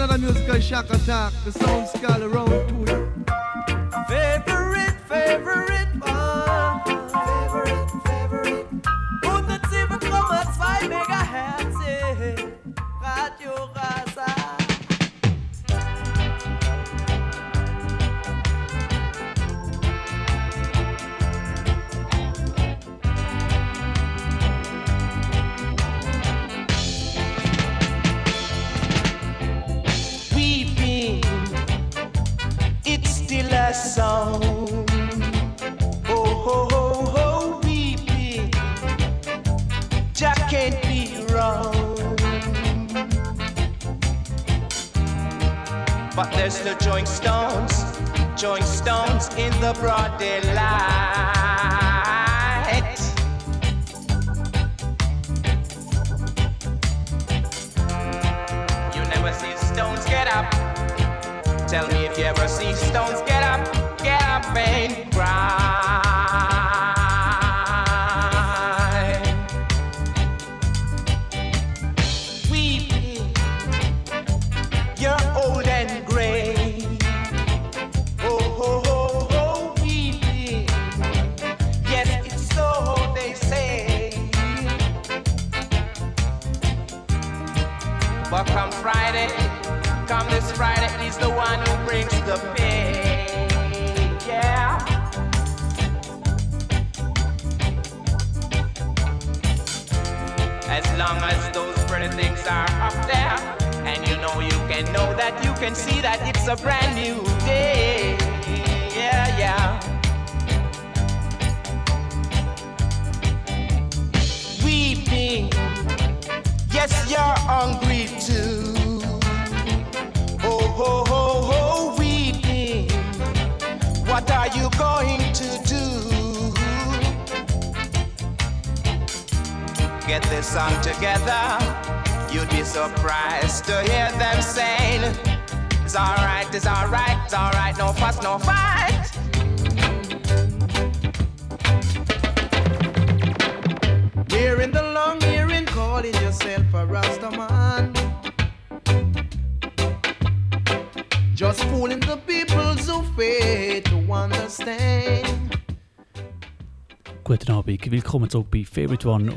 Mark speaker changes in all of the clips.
Speaker 1: Another musical shock attack. The sound skull around to you.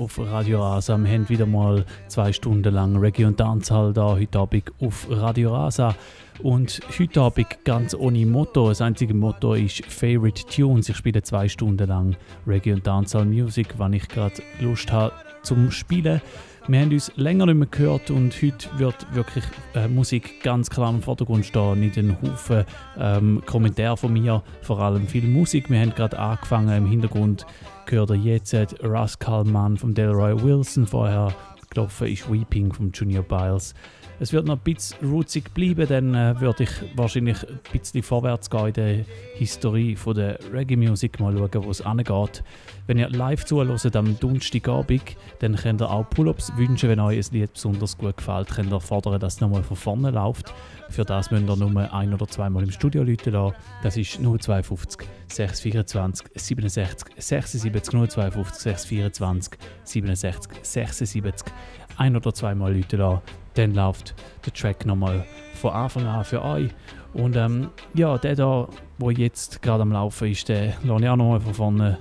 Speaker 2: Auf Radio Rasa. Wir haben wieder mal zwei Stunden lang Reggae und Dancehall da heute Abend auf Radio Rasa. Und heute Abend ganz ohne Motto. Das einzige Motto ist Favorite Tunes. Ich spiele zwei Stunden lang Reggae und Dancehall Music, wann ich gerade Lust habe zum Spielen. Wir haben uns länger nicht mehr gehört und heute wird wirklich äh, Musik ganz klar im Vordergrund stehen. Nicht ein Haufen ähm, Kommentare von mir, vor allem viel Musik. Wir haben gerade angefangen im Hintergrund gehört ihr jetzt Russ Kalman von Delroy Wilson. Vorher gelaufen ist Weeping von Junior Biles. Es wird noch ein bisschen rootsig bleiben, dann äh, würde ich wahrscheinlich ein bisschen vorwärts gehen in der Historie von der Reggae-Musik, mal schauen, wo es angeht. Wenn ihr live zuhört am Donnerstagabend, dann könnt ihr auch Pull-Ups wünschen, wenn euch ein Lied besonders gut gefällt, könnt ihr fordern, dass es nochmal von vorne läuft. Für das müsst ihr nur ein- oder zweimal im Studio läuten lassen. Das ist 052 624 67 76 052 624 67 76 ein- oder zweimal läuten lassen. Dann läuft der Track nochmal von Anfang an für euch. Und ähm, ja, der da, der jetzt gerade am Laufen ist, den lasse ich auch nochmal von vorne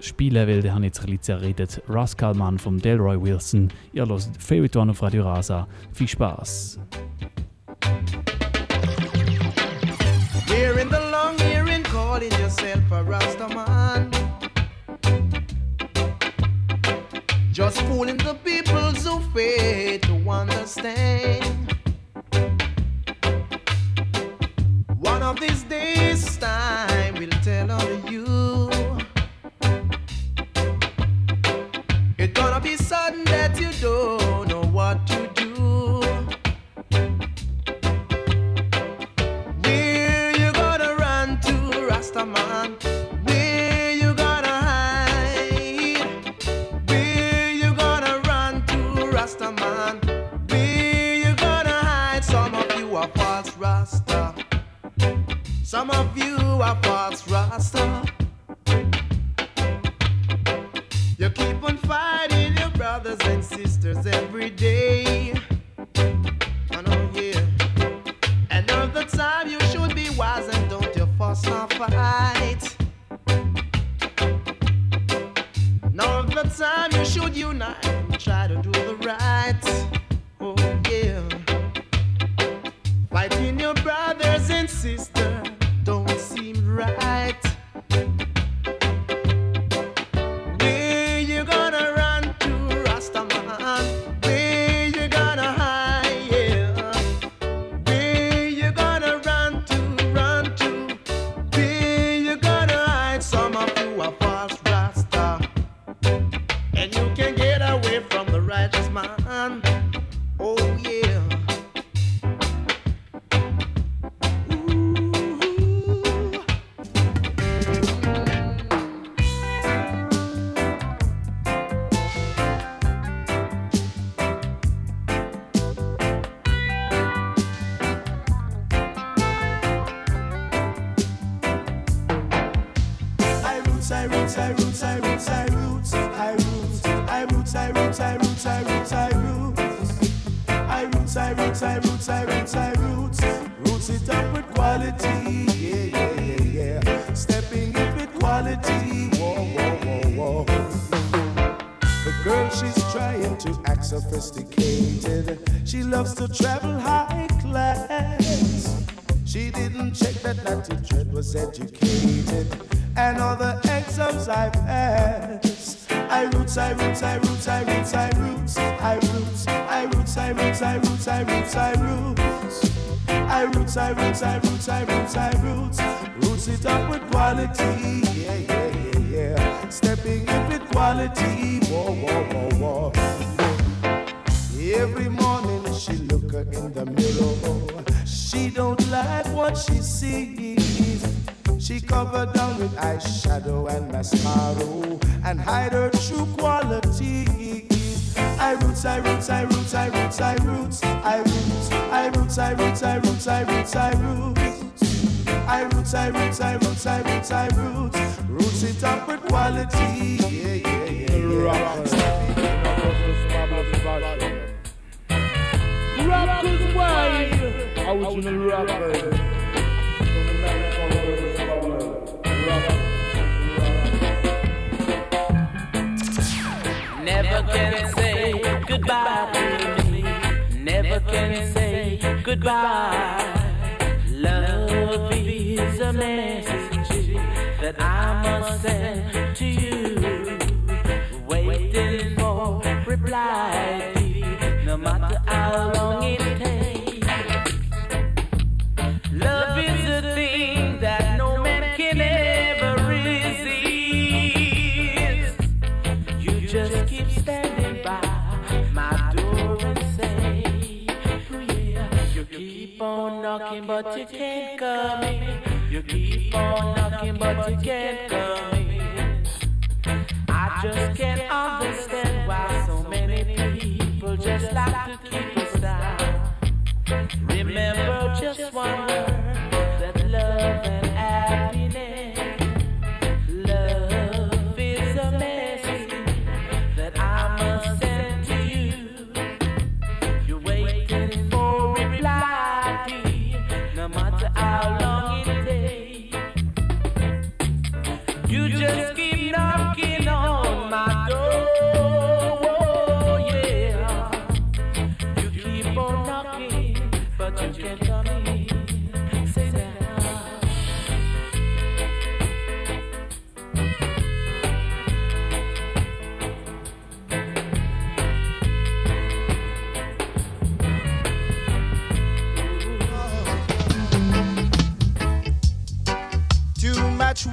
Speaker 2: spielen, weil habe ich jetzt ein bisschen zerredet. Rascal Mann von Delroy Wilson. Ihr hört Favorite One auf Radio Rasa. Viel Spaß!
Speaker 1: Hearing the long hearing, calling yourself a Rastaman. Just fooling the people who fail to understand. One of these days, time will tell on you. It's gonna be sudden that you don't know what to do. Where you
Speaker 3: Rasta man. Where Some of you are false Rasta. You keep on fighting your brothers and sisters every day. I know, yeah. And all the time you should be wise and don't you fuss or fight. Now of the time you should unite and try to do
Speaker 4: I roots, I roots, I roots, I roots. Roots it up with quality, yeah, yeah, yeah, yeah. Stepping in with quality, whoa, whoa, whoa, whoa. Every morning she look in the mirror. She don't like what she sees. She covered down with eyeshadow and mascara and hide her true qualities. I roots, I roots, I roots, I roots, I roots, I roots, I roots, I roots, I roots, I roots, I roots. I roots, I roots, I roots, I roots, I roots. Roots it up with quality. Yeah, yeah, yeah, yeah.
Speaker 5: Rockers wide. Original rocker.
Speaker 6: Never can say goodbye. Never can say goodbye. Love is a message that I must send to you. Waiting for reply, no matter how long it takes. Love but you can't come in. You keep on knocking, but you can't come in. I just can't understand why so many people just like to keep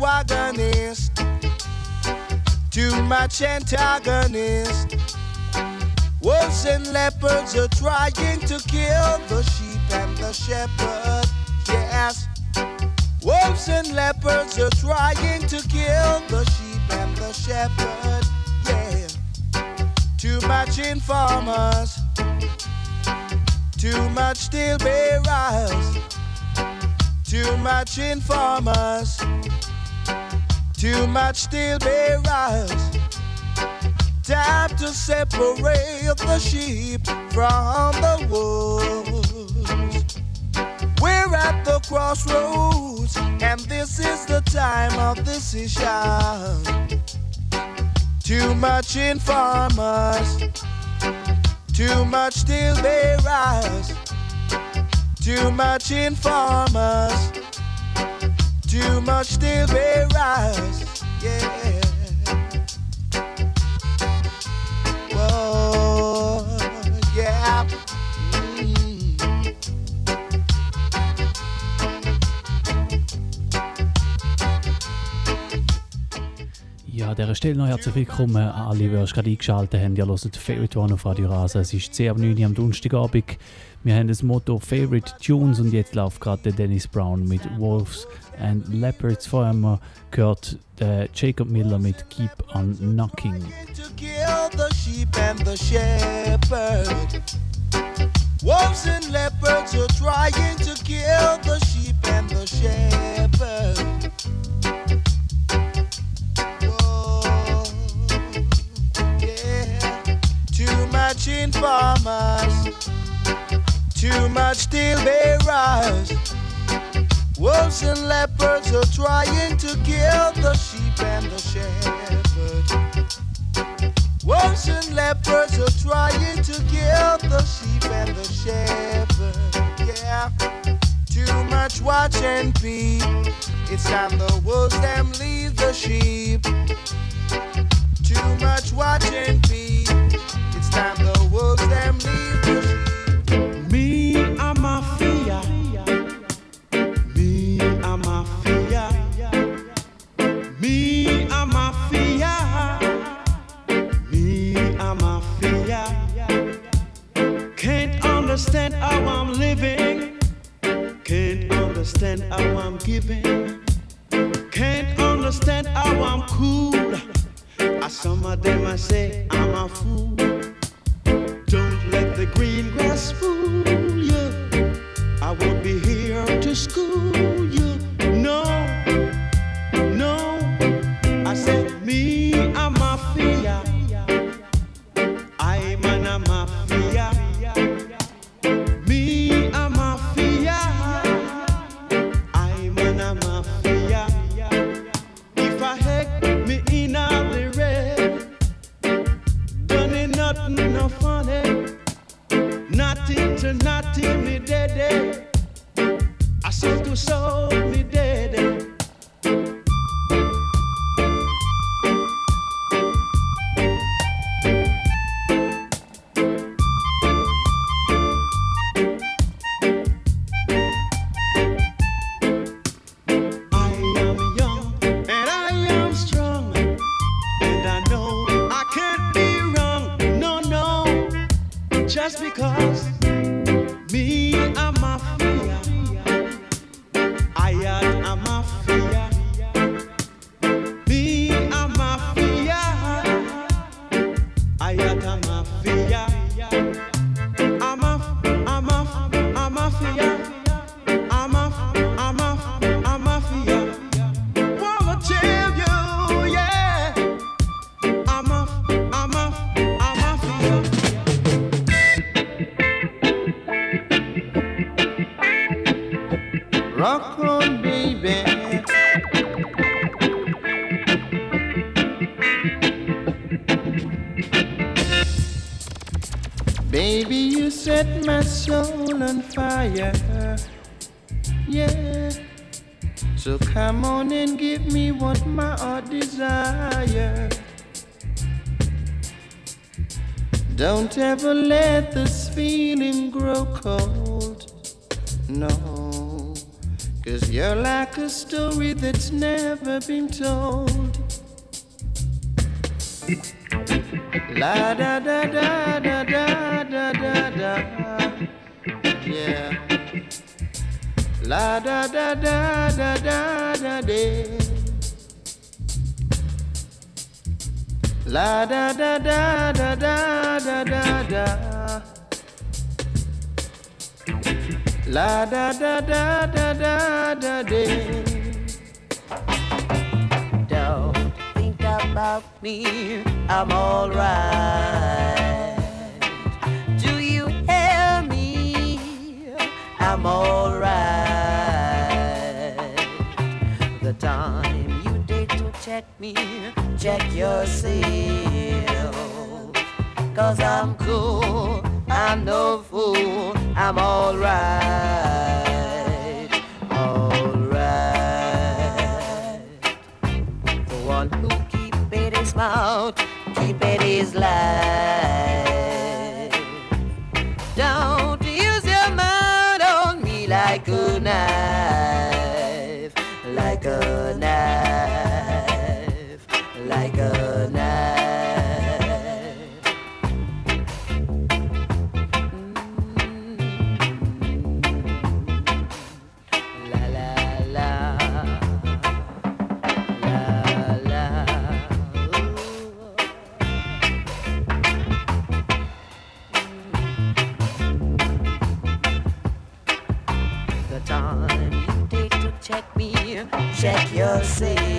Speaker 3: wagonist, too much antagonist. Wolves and leopards are trying to kill the sheep and the shepherd. Yes, wolves
Speaker 7: and leopards are trying to kill the sheep and the shepherd. Yeah. Too much informers. Too much steel bearers. Too much informers. Too much steel bearers. Time to separate the sheep from the wolves. We're at the crossroads, and this is the time of decision. Too much informers, too much still steel bearers, too much informers, you must still be right, Yeah.
Speaker 2: An dieser Stelle noch herzlich willkommen an alle, die gerade eingeschaltet haben. Ihr hört Favorite One auf Radio Rasa. Es ist 10 ab 9 Uhr am Donnerstagabend. Wir haben das Motto Favorite Tunes und jetzt läuft gerade Dennis Brown mit Wolves and Leopards. Haben wir gehört der Jacob Miller mit Keep on Knocking.
Speaker 7: Wolves and leopards are trying to kill the sheep and the shepherd. Much informers, too much steel bearers. Wolves and leopards are trying to kill the sheep and the shepherd. Wolves and leopards are trying to kill the sheep and the shepherd. Yeah, too much watch and peep. It's time the wolves them leave the sheep. Too much watch and peep.
Speaker 8: Some of them I say I'm a fool. The green grass fool you. I won't be here to school see me daddy. I said to soul.
Speaker 7: like a story that's never been told. La da da da da da da da da. Yeah. La da da da da da
Speaker 9: da da. La da da da da da da da da. La da da da da da da da.
Speaker 8: Don't think about me, I'm alright. Do you hear me? I'm alright. The time you did to check me, check yourself. Cause I'm cool I'm no fool, I'm alright, alright. The one who keep his mouth, keep his life. say.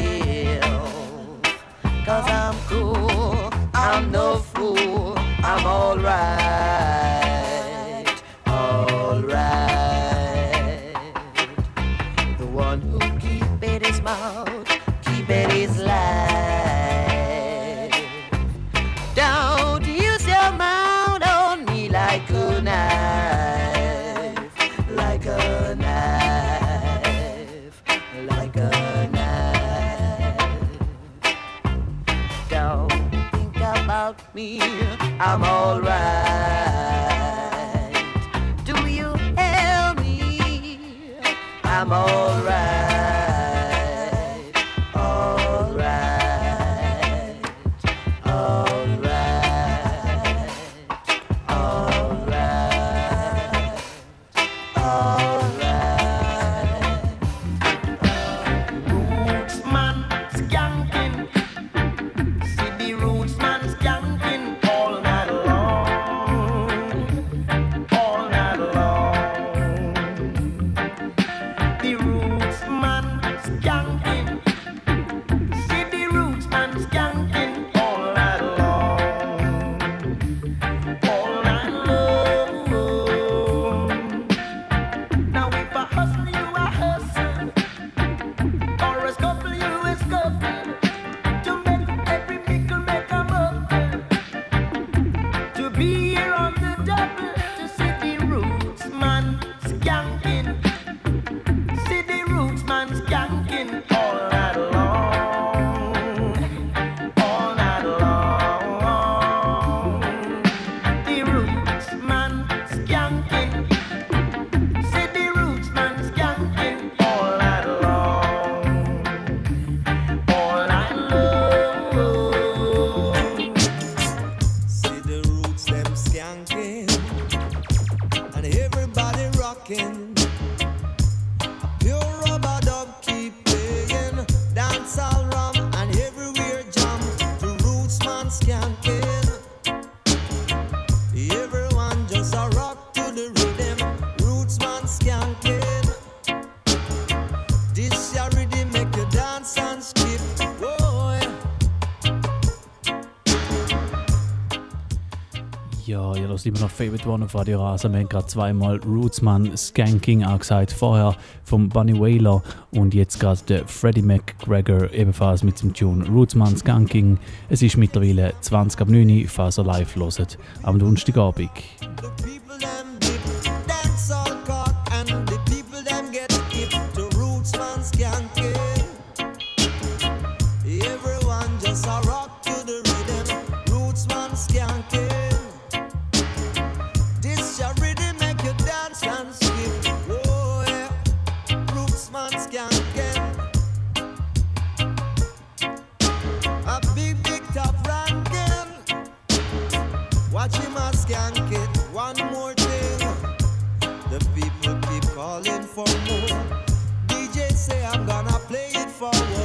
Speaker 8: I'm alright.
Speaker 10: walking. ist immer noch Favorite One auf Radio Rasen. Wir haben gerade zweimal Rootsman Skanking angesagt. Vorher vom Bunny Whaler und jetzt gerade der Freddie McGregor ebenfalls mit dem Tune Rootsman Skanking. Es ist mittlerweile 20 ab 9 Uhr, falls ihr live hört, am Donnerstagabend.
Speaker 9: calling for more.
Speaker 11: DJ say I'm gonna play it for you.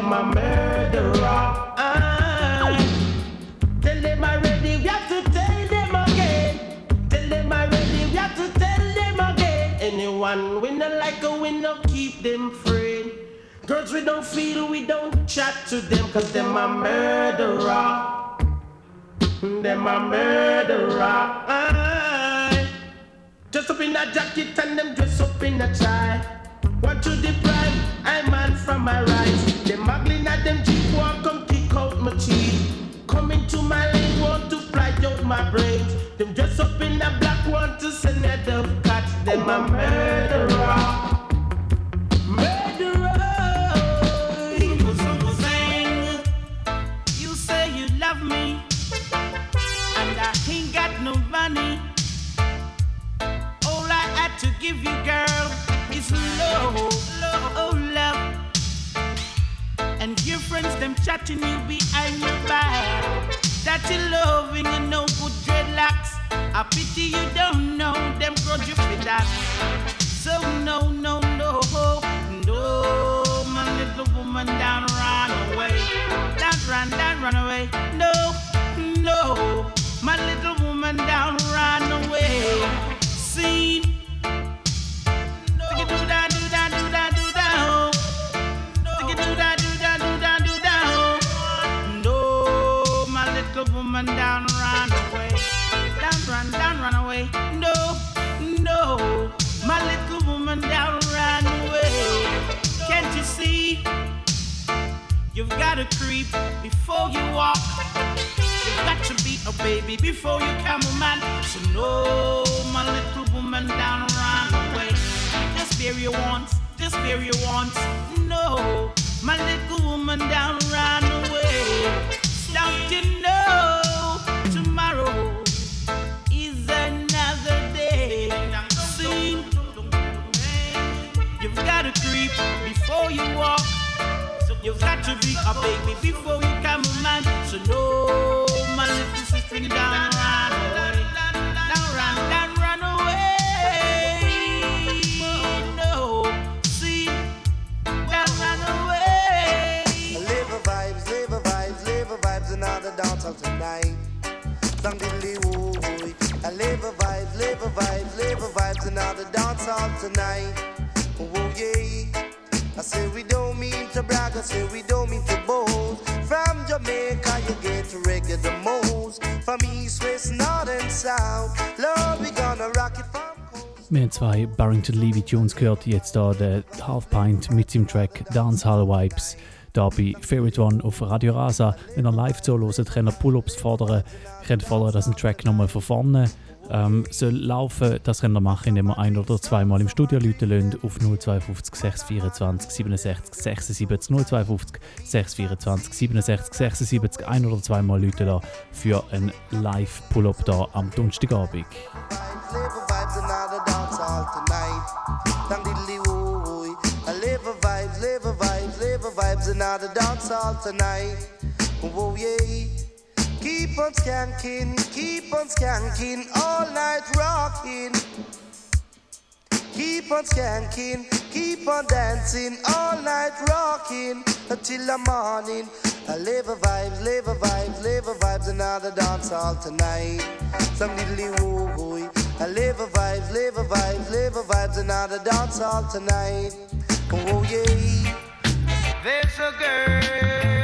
Speaker 3: Them a murderer. Aye. Tell them we have to tell them again. Tell them already, we have to tell them again. Anyone we not like we no keep them friend. Girls we don't feel, we don't chat to them, cause them a murderer. Them a murderer. Aye. Dress up in a jacket and them dress up in a tie. Want to deprive I man from my rights. Them muggling at them jeep walk come kick out my teeth. Coming to my lane want to fly out my brains. Them dress up in a black want to send a dove cat. Them a murderer. Murderer.
Speaker 12: People sing, And your friends them chatting you behind your back. That you loving and no good dreadlocks. I pity you don't know them grudge you for that. So no, no, no, no, my little woman, down run away, down run, down run away. No, no, my little woman, down run away. See, You've got to creep before you walk. You've got to be a baby before you come a man. So no, my little woman, down run away. Just bear your wants, just bear your wants. No, my little woman, down run away. Don't you know tomorrow is another day? See, you've got to creep before you walk. You've got to be a baby before you come a man. So no, my little sister, down run down run, down run away. Oh, no, see, run away.
Speaker 13: Vibes, vibes, vibes, tonight. Some woo I live a vibes, live a vibes, live a vibes, another dance all tonight. Oh yeah. I say we don't mean to brag, I say we don't mean to boast. From Jamaica you get reggae the most. From east, west, north and south. Lord, we gonna rock it from.
Speaker 2: Wir haben zwei Barrington Levy Tunes gehört, jetzt da der Half Pint mit dem Track Dancehall Vibes. Da bei Favorite One auf Radio Rasa. Wenn ihr live zuhört, könnt ihr Pull-Ups fordern. Ihr könnt fordern, dass ein Track nochmal von vorne ähm, soll laufen. Das könnt ihr machen, indem ihr ein- oder zweimal im Studio Leute auf 052 624 67 76 052 624 67 76 ein- oder zweimal Leute für ein Live-Pull-Up da am Donnerstagabend.
Speaker 13: Vibes live vibes, live vibes, live a vibes another dance hall tonight. Whoa yeah. Keep on skanking, keep on skanking, all night rocking. Keep on skanking, keep on dancing, all night rocking until the morning. I live a vibes, live a vibes, live a vibes, another dance all tonight. Some diddly woo woo. I live a vibes, live a vibes, live a vibes, another dance hall tonight. Oh yeah.
Speaker 3: There's a girl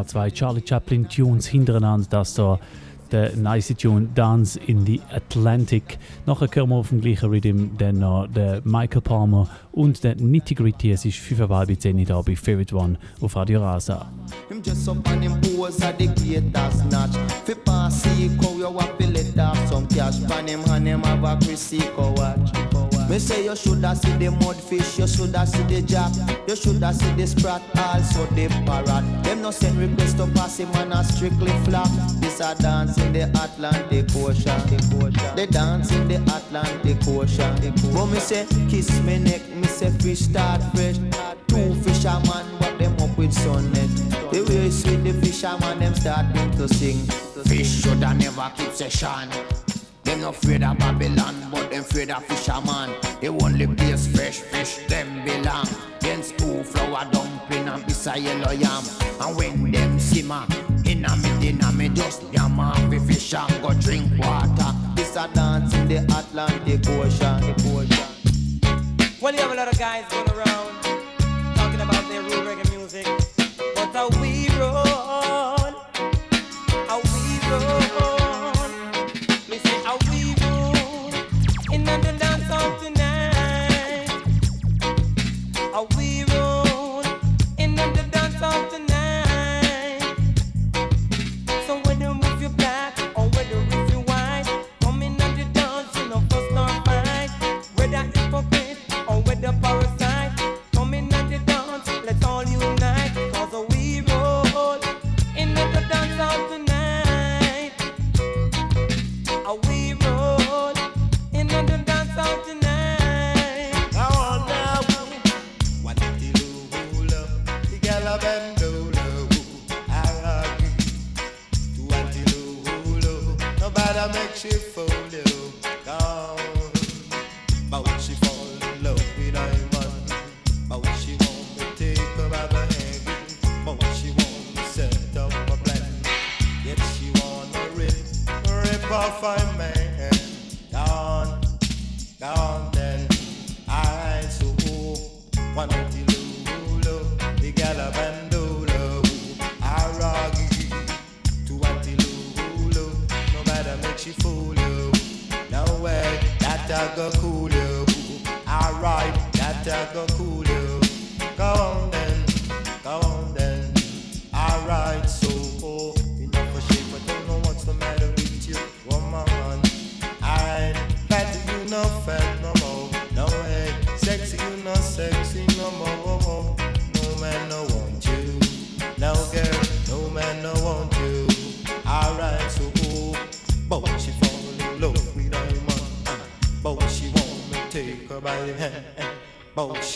Speaker 2: da zwei Charlie Chaplin Tunes hintereinander. Das da der nice Tune Dance in the Atlantic. Nachher kommen wir auf dem gleichen Rhythm, dann noch der Michael Palmer und der Nitty Gritty. Es ist 5,5 10 da bei Favorite One auf Radio Rasa.
Speaker 8: Him just Me say you shoulda see the mudfish, you shoulda see the jack, you shoulda see the sprat, also the parrot. Them no send request to pass him and a strictly flop. This a dance in the Atlantic Ocean. They dance in the Atlantic Ocean. But me say kiss me neck, me say fish start fresh. Two fisherman but them up with sunnet. The way sweet the fisherman them start them to sing. Fish shoulda never keep session. Them no afraid of Babylon, but them afraid of fisherman. The only place fresh fish, them belong. Then school flower dumpling and miss a yellow yam. And when them simmer, in a me dinner, me just yam off the fish and go drink water. This a dance in the Atlantic Ocean.
Speaker 13: Well, you have a lot of guys going around talking about their real reggae music, but are we?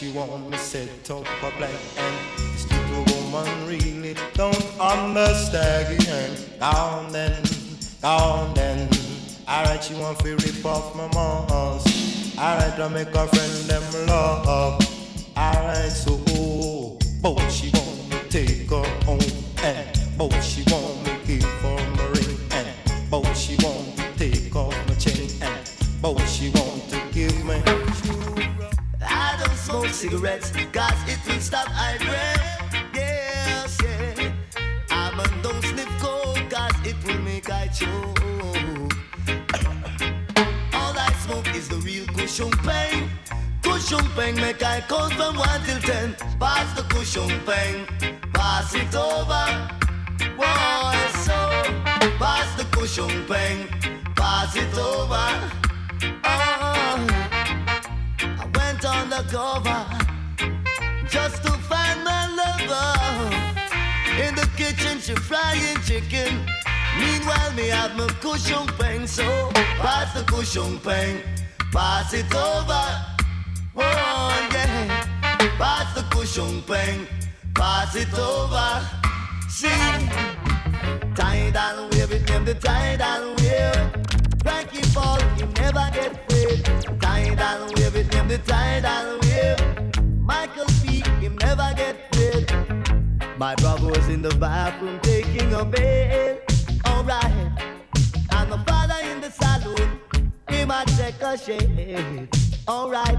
Speaker 14: She want
Speaker 13: me set up a plan. This little woman really don't understand. Down then, down then. Alright, she want to rip off my moms. Alright, I make her friend them love.
Speaker 8: Cushion pain. Cushion pain make I count from 1 till 10. Pass the cushion pain, pass it over. Boy, so pass the cushion pain, pass it over. Oh. I went on the cover just to find my lover. In the kitchen, she frying chicken. Meanwhile, me have my cushion pain, so pass the cushion pain, pass it over. Oh yeah, pass the cushion pain, pass it over. See, tidal wave, it name the tidal wave. Frankie Paul, you never get free. Tidal wave, it name the tidal wave. Michael P, him never get free. My brother was in the bathroom taking a bath. Alright. And my father in the saloon, he might take a shave. Alright.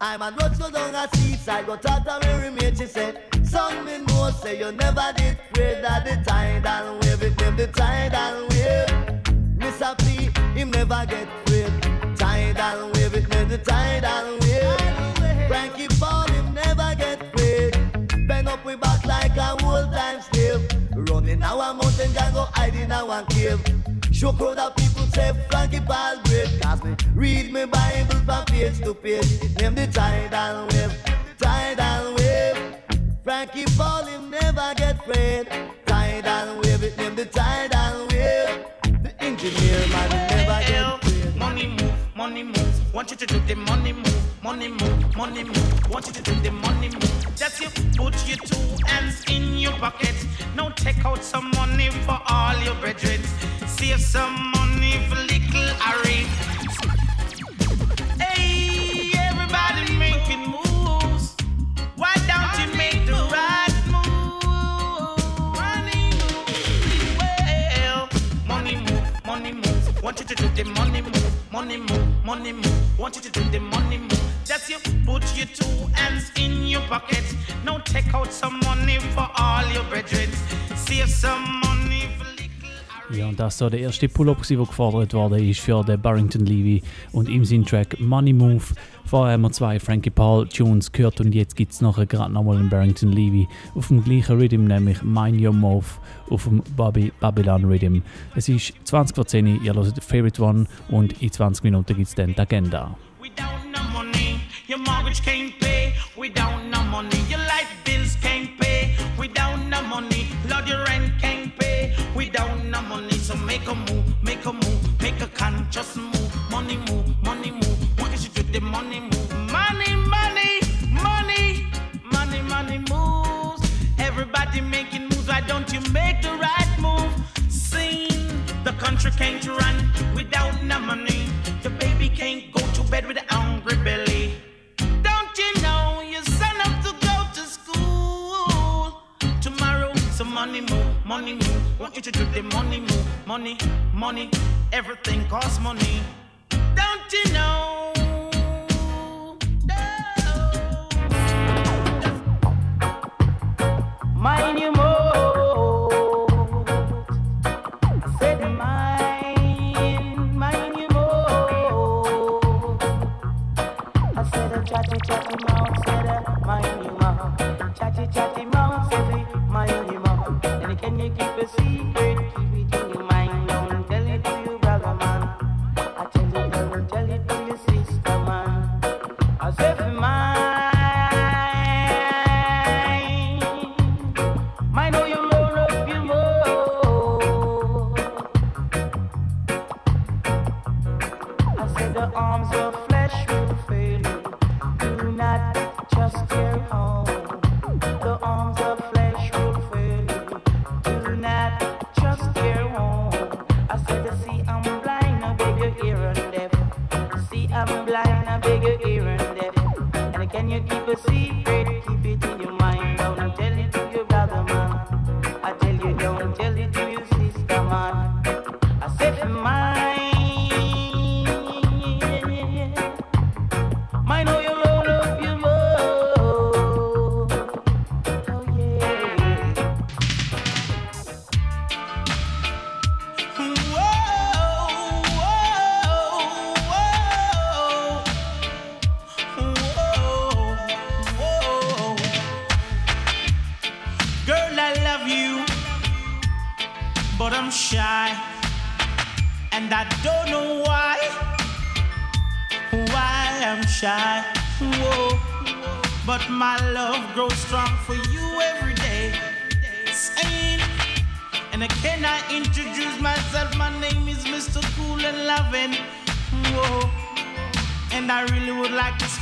Speaker 8: I'm a road so down a seaside, go talk to Mary Maid, she said, Son, me know, say you never did pray that the tidal wave, it name the tidal wave. Mr. P, him never get afraid. Tidal wave, it name the tidal wave. Frankie Paul, Running our mountain, can go hide in our cave. Show crowd of people say Frankie Paul great Cause me read me Bible from page to page name the tidal wave, tidal wave Frankie Paul him never get afraid Tidal wave, it name the tidal wave The engineer man never get afraid
Speaker 12: Money move, money move. Want you to do the money move, money move, money move. Want you to do the money move. Just you put your two hands in your pocket. Now take out some money for all your brethren. Save some money for little Harry. Hey, everybody making moves. Why don't you make the right move? Money move, well. Money move, money move. Want you to do the money move, money move, money move. Want you to do the money move. Just you put your two hands in your pocket. Now take out some money for all your brethren. Save some money for
Speaker 2: Ja, und das so der erste Pull-Up, der gefordert wurde, ist für den Barrington Levy und ihm sein Track Money Move. Vorher haben wir zwei Frankie Paul Tunes gehört und jetzt gibt es nachher gerade nochmal einen Barrington Levy auf dem gleichen Rhythm, nämlich Mind Your Move auf dem Bobby Babylon Rhythm. Es ist 20 vor 10 Uhr, ihr hört Favorite One und in 20 Minuten gibt es dann die Agenda.
Speaker 12: Your mortgage can't pay without no money. Your life bills can't pay without no money. Lord, your rent can't pay without no money. So make a move, make a move, make a conscious move. Money move, money move. What is it to the money move? Money, money, money, money, money moves. Everybody making moves. Why don't you make the right move? Sing. The country can't run without no money. The baby can't go to bed with a hungry belly. So money move, money move. Want you to do the money move, money, money. Everything costs money. Don't you know?
Speaker 15: Mind you more.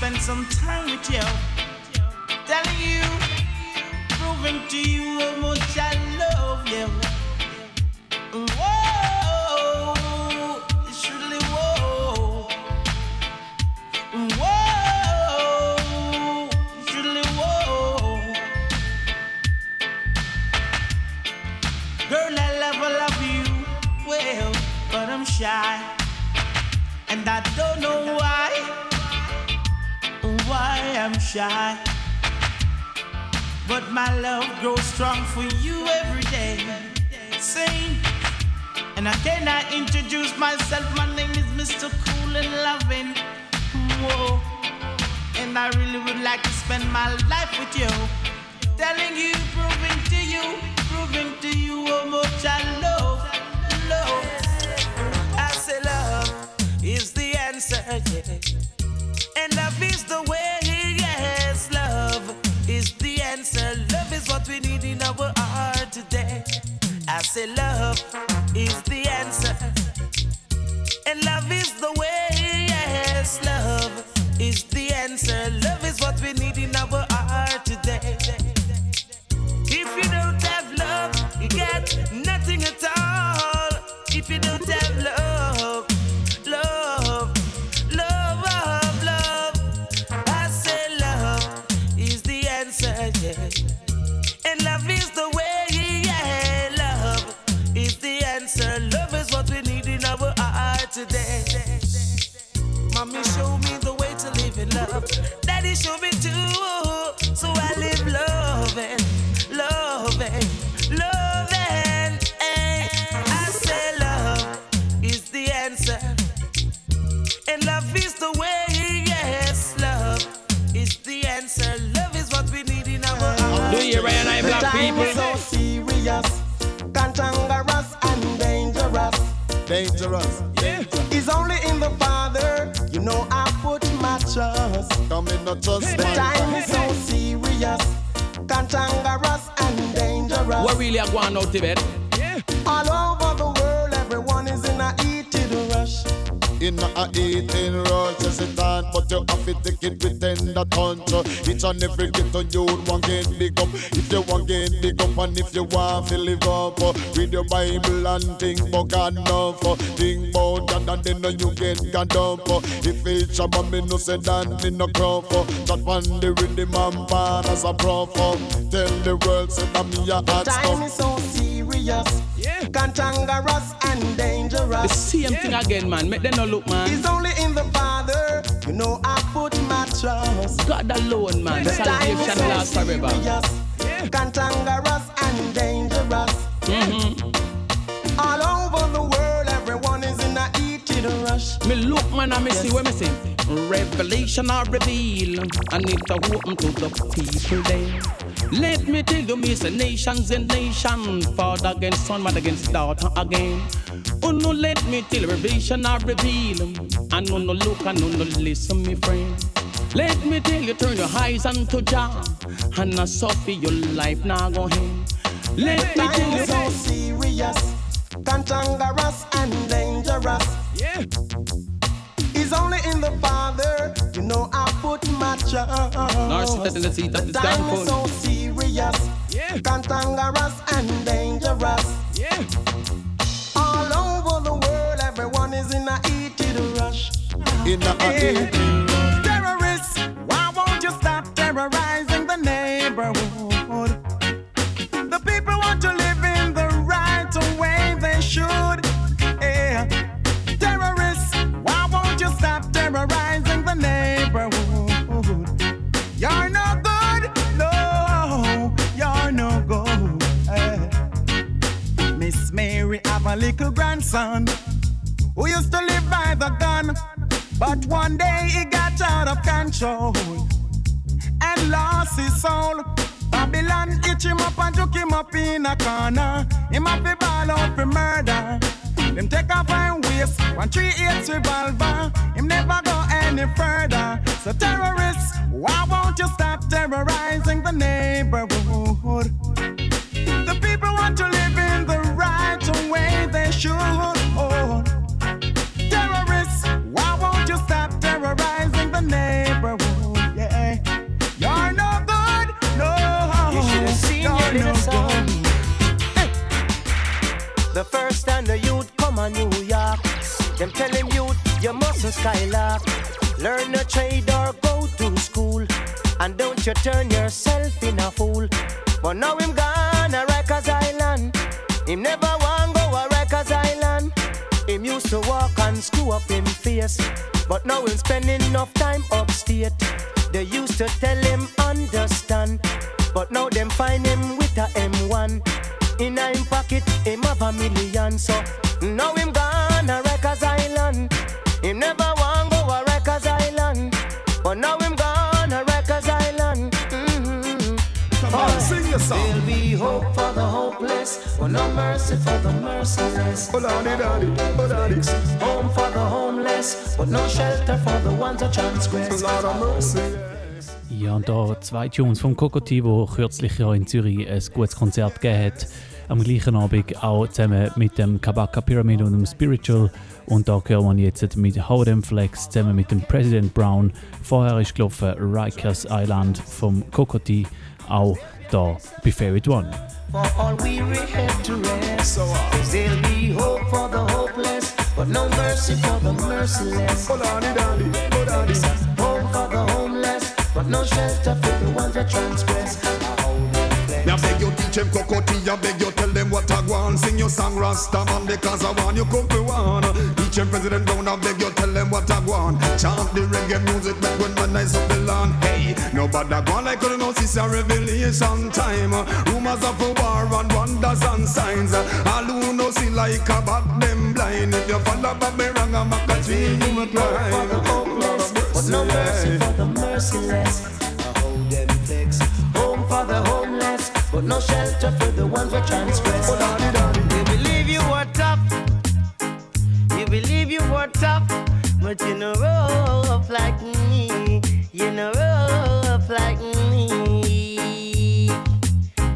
Speaker 12: Spend some time with you,
Speaker 16: Come in,
Speaker 8: The time is so serious, cantankerous and dangerous.
Speaker 17: What really are going out to bed?
Speaker 8: All over the world, everyone is in a heated rush.
Speaker 16: In a eating rush, yes it on, but you have to take it with tender touch. Each and every ghetto you want get big up. If you want get big up and if you want to live up, uh, read your Bible and think about God enough. uh, Think about God and then uh, you get God up. uh. If it's a me no say that me no crop. uh, That one the rhythm and bar as a prof. uh. Tell the world say that me a
Speaker 8: The
Speaker 16: hot
Speaker 8: time is
Speaker 16: stuff.
Speaker 8: so serious, cantankerous and dangerous.
Speaker 17: The
Speaker 8: dangerous.
Speaker 17: same thing again, man. Make them no look, man.
Speaker 8: It's only in the Father, you know I put my trust.
Speaker 17: God alone, man.
Speaker 8: The time is
Speaker 17: Salvation lasts forever.
Speaker 8: serious, cantankerous and dangerous. Mm-hmm. All over the world, everyone is in a heated rush.
Speaker 17: Me look, man, and me see what me see. Revelation I reveal. I need to open to the people there. Let me tell you, say nations and nation, father against son, mother against daughter again. Oh no, let me tell you, revelation I reveal. I know no look, I know no listen, me friend. Let me tell you, turn your eyes unto Jah, and I suffer your life now go ahead. Let me tell you,
Speaker 8: so serious, cantankerous and dangerous. It's only in the Father, you know I put my trust.
Speaker 17: Narcissist in the seat of
Speaker 8: The
Speaker 17: this
Speaker 8: time is so serious, cantankerous and dangerous. All over the world, everyone is in a heated rush.
Speaker 16: In a
Speaker 8: Yeah.
Speaker 16: eating grandson who used to live by the gun, but one day he got out of control and lost his soul. Babylon itch him up and took him up in a corner. Him have to ball out for murder. Them take off and waste one three eight revolver. Him never go any further. So terrorists, why won't you stop terrorizing the neighborhood? The people want to live in the right way they should. Terrorists, why won't you stop terrorizing the neighborhood? Yeah, you're no good, no.
Speaker 8: You should have seen
Speaker 16: you're
Speaker 8: your little
Speaker 16: no
Speaker 8: son.
Speaker 16: good.
Speaker 8: The first time the youth come on New York, them tell him youth you mustn't skylark. Learn a trade or go to school, and don't you turn yourself in a fool. But now him gone a Rikers Island, him never want go a Rikers Island. Him used to walk and screw up him face, but now him spending enough time upstate. They used to tell him understand, but now them find him with a M1. In a him pocket, him have a million, so now him gone
Speaker 16: song.
Speaker 8: There'll be hope for the hopeless, but no mercy for the merciless.
Speaker 16: Oh, daddy, daddy, oh, daddy.
Speaker 8: Home for the homeless, but no shelter for the ones who transgress.
Speaker 16: Lord of mercy.
Speaker 2: Ja, und da zwei Tunes vom Kokoti, wo kürzlich ja in Zürich ein gutes Konzert gegeben hat. Am gleichen Abend auch zusammen mit dem Kabaka Pyramid und dem Spiritual. Und da hören wir jetzt mit Howden Flex zusammen mit dem President Brown. Vorher ist gelaufen Rikers Island vom Kokoti, auch da bei Favorite One.
Speaker 8: For all weary head to rest. Cause there'll be hope for the hopeless, but no mercy for the merciless.
Speaker 16: Oh, daddy, daddy, oh, daddy.
Speaker 8: Home for the homeless, but no shelter for the ones that transgress.
Speaker 18: Me I beg you teach them I beg you tell them what I want. Sing your song Rasta man because I want you come to one. Teach them President Brown, I beg you tell them what I want. Chant the reggae music back when man nice up the land. Hey, nobody go on like you know this a revelation time. Rumors of a war and wonders and signs. All who know see like a bat them blind. If you follow Babylon, I'm a country you climb.
Speaker 8: But no mercy for the merciless. But no shelter for the ones that transgress. You believe you were tough. You believe you were tough, but you know rough like me. You know rough like me.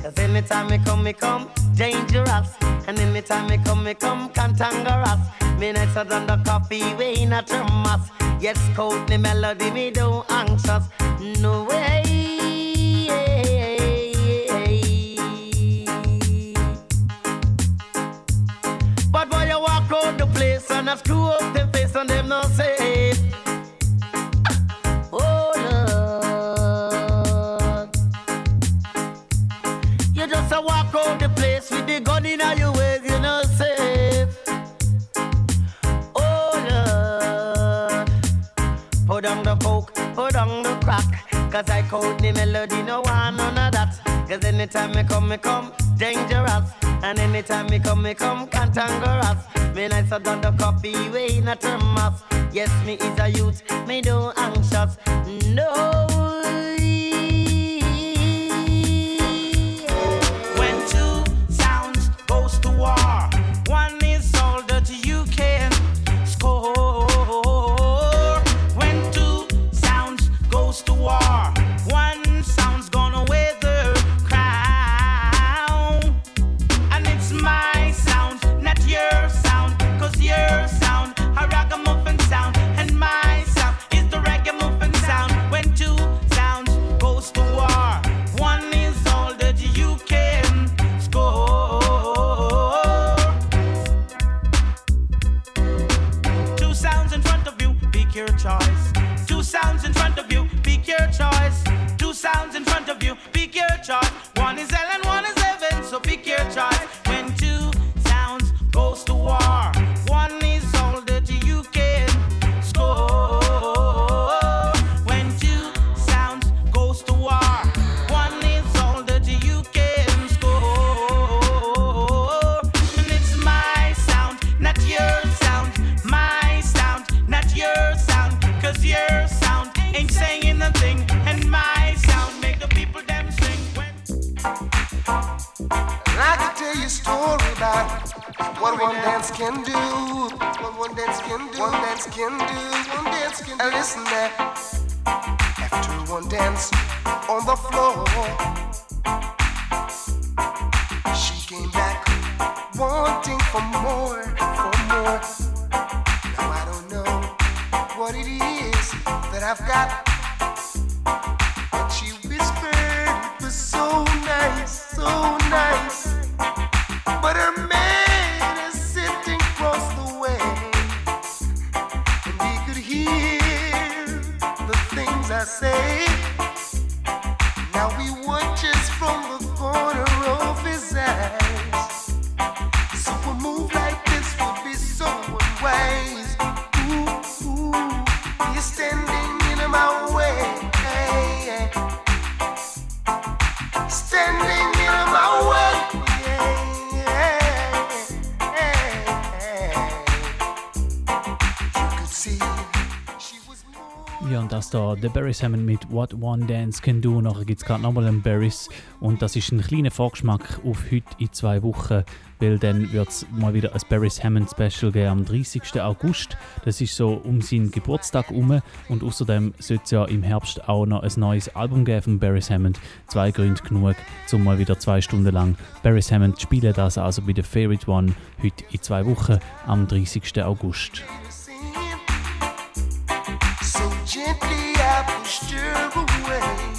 Speaker 8: Cause anytime me come, me come dangerous. And anytime me come, me come cantankerous. Me nicer than the coffee we in a thermos. Yes, coat the melody, me don't anxious. No way. Place and I screw up them face and them not safe. Ah. Oh Lord. You just a walk out the place with the gun in your waist, you know safe. Oh Lord. Put on the coke, put on the crack. Cause I code the melody, no one none of that. Cause anytime me come, me come dangerous. And anytime me come, me come cantankerous. Me nicer than the coffee way in a thermos. Yes, me is a youth, me do anxious. No.
Speaker 12: The
Speaker 2: Barry Salmon mit What One Dance Can Do. Nachher gibt es gerade nochmal einen Barrys. Und das ist ein kleiner Vorgeschmack auf heute in zwei Wochen, weil dann wird es mal wieder ein Barrys Hammond Special geben am 30. August. Das ist so um seinen Geburtstag herum. Und außerdem sollte es ja im Herbst auch noch ein neues Album geben von Barrys Hammond. Zwei Gründe genug, um mal wieder zwei Stunden lang Barrys Hammond zu spielen. Das also bei The Favorite One heute in zwei Wochen am 30. August.
Speaker 19: so gently
Speaker 20: I'm still away.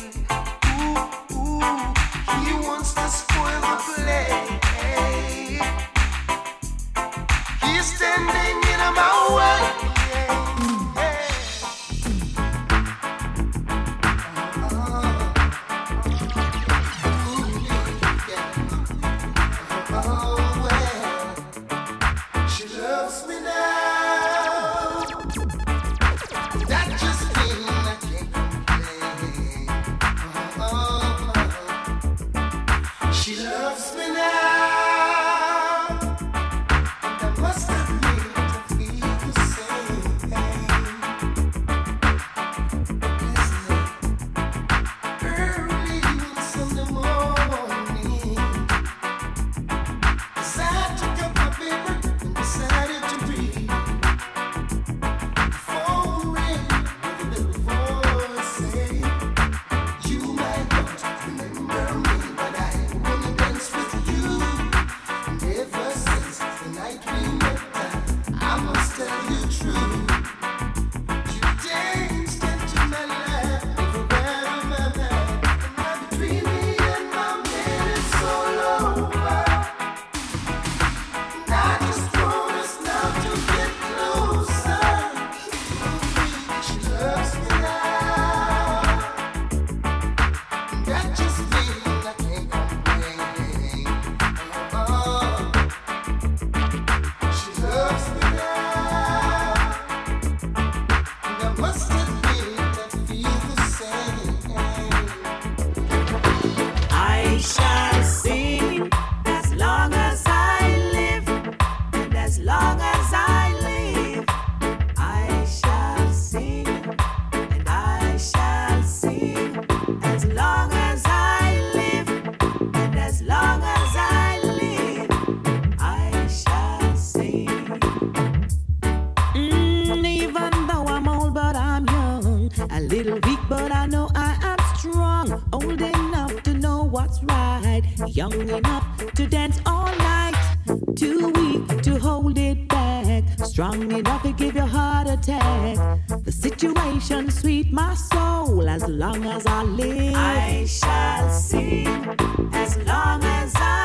Speaker 20: young enough to dance all night, too weak to hold it back, strong enough to give your heart attack. The situation sweet my soul as long as I live. I shall sing as long as I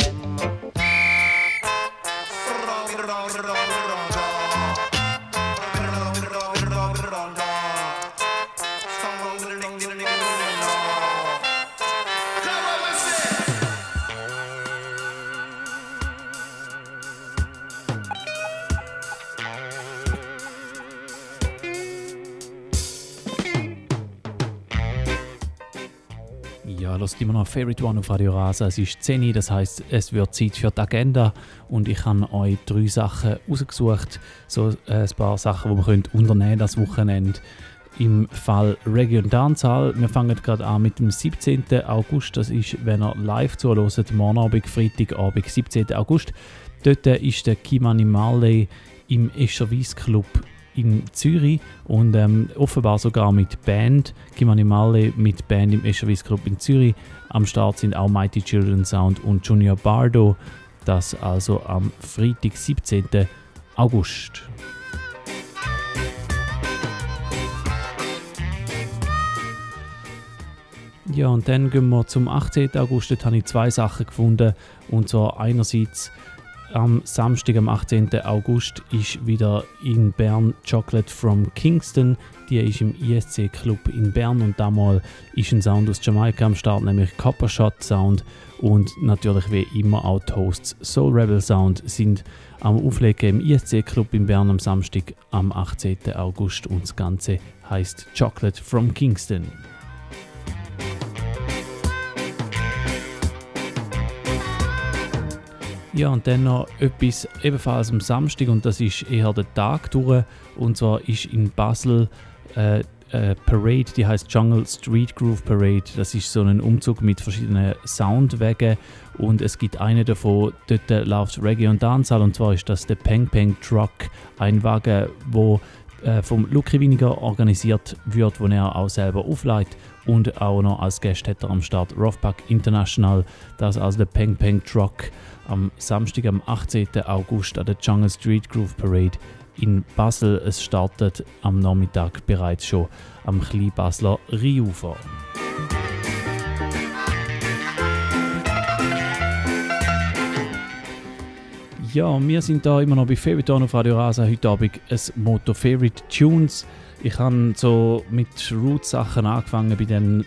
Speaker 2: Immer noch Favorite One auf Radio Rasa. Es ist 10 Uhr, das heißt, es wird Zeit für die Agenda und ich habe euch drei Sachen rausgesucht, so äh, ein paar Sachen, die man könnt unternehmen das Wochenende. Im Fall Reggae und Dancehall. Wir fangen gerade an mit dem 17. August. Das ist, wenn ihr live zuhört, morgen Abend, Freitagabend, 17. August. Dort ist der Kimani Marley im Escher Weiss Club in Zürich und ähm, offenbar sogar mit Band. Kimani Marley mit Band im Escher Weiss Club in Zürich. Am Start sind auch Mighty Children Sound und Junior Bardo. Das also am Freitag, 17. August. Ja, und dann gehen wir zum 18. August. Dort habe ich zwei Sachen gefunden. Und zwar einerseits am Samstag, am 18. August, ist wieder in Bern Chocolate from Kingston. Die ist im ISC Club in Bern und damals ist ein Sound aus Jamaika am Start, nämlich Copper Shot Sound. Und natürlich wie immer auch die Hosts Soul Rebel Sound sind am Auflegen im ISC Club in Bern am Samstag, am 18. August. Und das Ganze heißt Chocolate from Kingston. Ja, und dann noch etwas ebenfalls am Samstag und das ist eher der Tag durch. Und zwar ist in Basel äh, äh, Parade, die heißt Jungle Street Groove Parade. Das ist so ein Umzug mit verschiedenen Soundwegen und es gibt eine davon, dort läuft Reggae und Dancehall und zwar ist das der Peng Peng Truck, ein Wagen, wo äh, vom Lucky Winiger organisiert wird, wo er auch selber aufleitet und auch noch als Gast am Start Roughback International, das also der Peng Peng Truck am Samstag, am 18. August an der Jungle Street Groove Parade in Basel. Es startet am Nachmittag bereits schon am Kleinbasler Rheinufer. Ja, wir sind da immer noch bei Favorite auf Radio Rasa. Heute Abend ein Motto Favorite Tunes. Ich habe so mit Roots-Sachen angefangen, bei den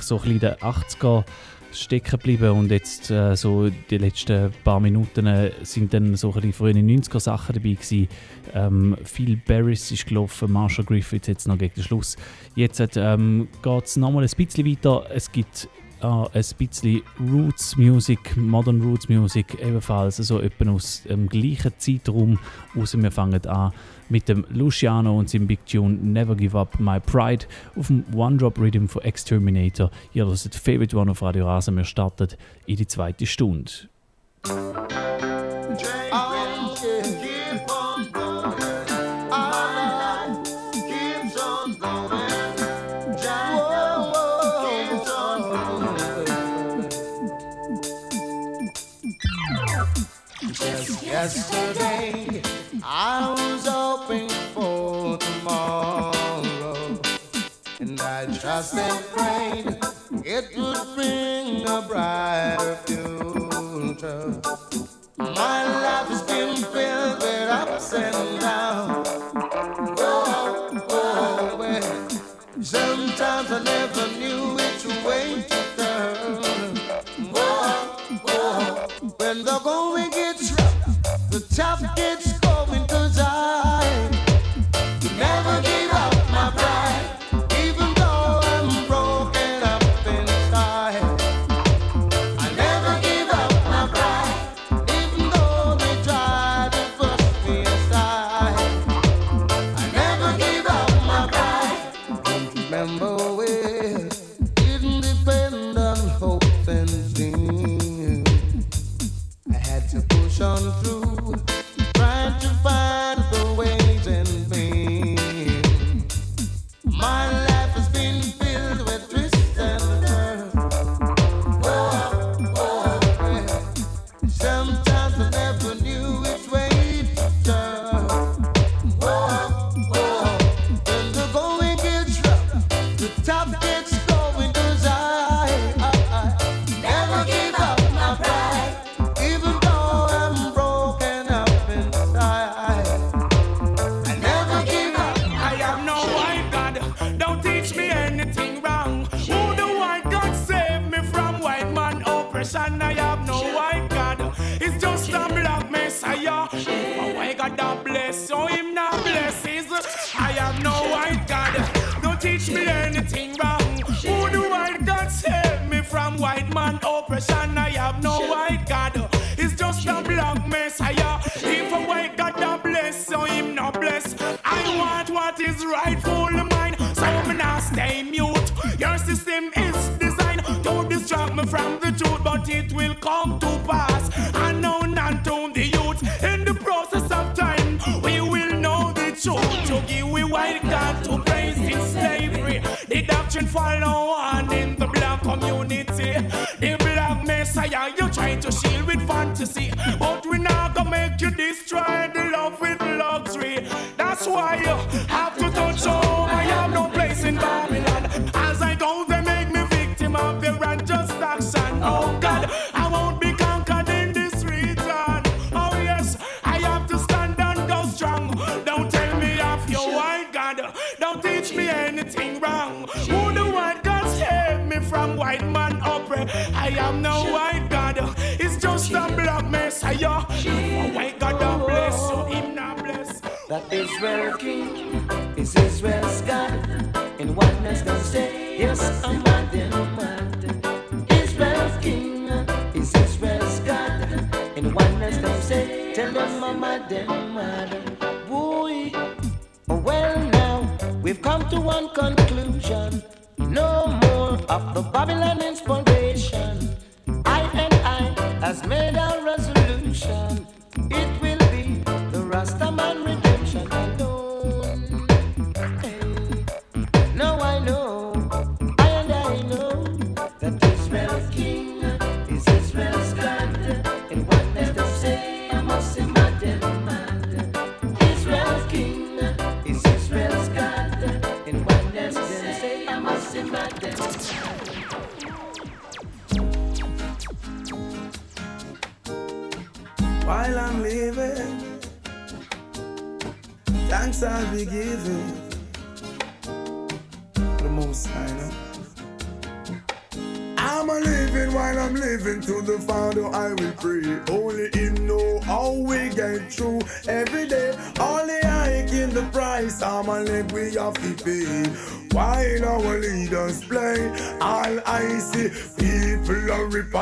Speaker 2: so ein den 80er stecken geblieben und jetzt äh, so die letzten paar Minuten äh, sind dann so ein bisschen frühe 90er Sachen dabei gewesen. Ähm, Phil Barris ist gelaufen, Marshall Griffiths jetzt noch gegen den Schluss. Jetzt ähm, geht es nochmal ein bisschen weiter. Es gibt äh, ein bisschen Roots Music, Modern Roots Music ebenfalls, also etwa aus dem gleichen Zeitraum aus. Wir fangen an mit dem Luciano und seinem Big Tune Never Give Up My Pride auf dem One Drop Rhythm von Exterminator. Ihr hört Favorite One auf Radio Rasen. Wir starten in die zweite Stunde.
Speaker 8: Oh, yeah.
Speaker 10: just it would bring a
Speaker 8: bride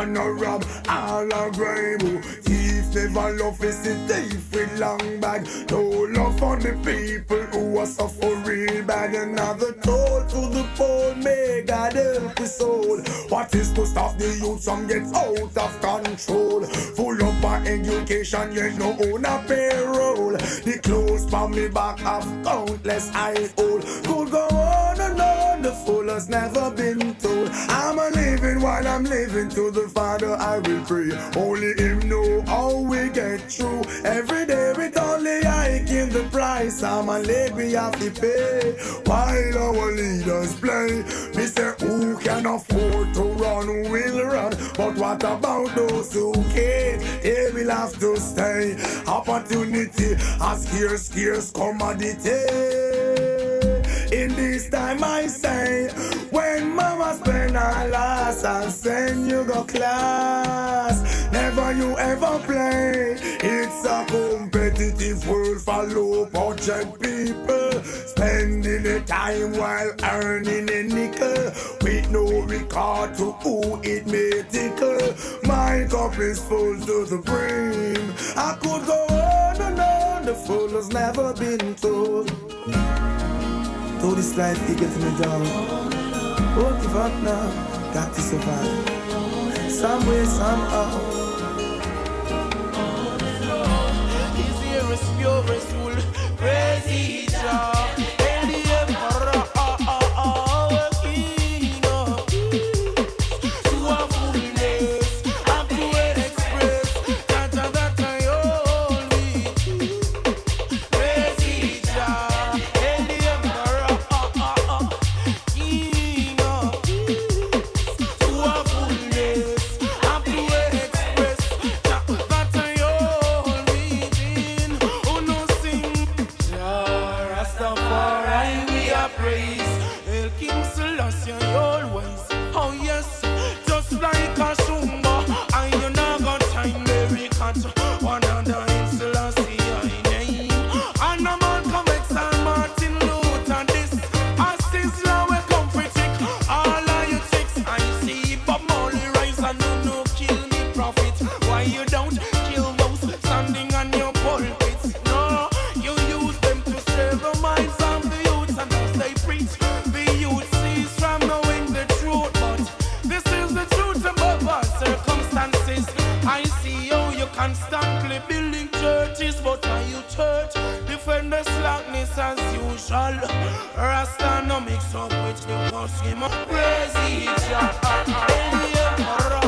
Speaker 8: and
Speaker 18: a rob, all are grave. Thief never love is a thief with long bag. No love for the people who are suffering bad. Another toll to the poor, may God help his soul. What is to stop the youth from get out of control? Full up our education, yet no own a payroll. The clothes from me back have countless I old. Could go on and on, the fool has never been while I'm living to the Father I will pray. Only Him know how we get through. Every day with only I give the price. I'm a leg we have to pay. While our leaders play, me say who can afford to run will run. But what about those who can't? They will have to stay. Opportunity as scarce, scarce commodity. This time I say, when mama spend her last and send you go class, never you ever play. It's a competitive world for low budget people, spending the time while earning a nickel, with no regard to who it may tickle. My cup is full to the brim. I could go on and on, the fool has never been told. Though this life it gets me down Won't give up now, got to survive Some way, somehow
Speaker 5: is pure as wool. Praise ye Jah. See how you constantly building churches, but are you church? Defend the slackness as usual. Rasta no mix up with the Muslim. Praise each
Speaker 10: Shining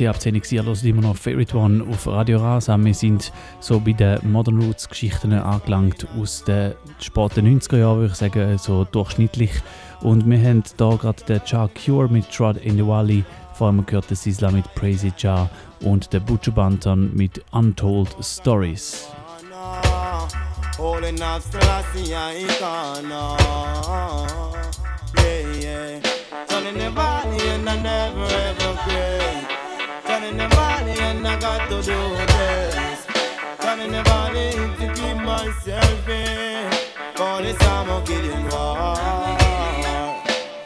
Speaker 2: Ist 10 ab 10 Uhr, hört immer noch Favorite One auf Radio Rasa. Wir sind so bei den Modern Roots Geschichten angelangt aus den späten 90er Jahren, würde ich sagen, so durchschnittlich. Und wir haben da gerade den Cha Cure mit Trod in the Valley, vor allem gehört der Sisla mit Praise Jah und der Butcher Bantan mit Untold Stories.
Speaker 10: Yeah, yeah Turning the valley and I never ever quit Turning the valley and I got to do this Turning the valley to keep myself in. For this Armageddon war.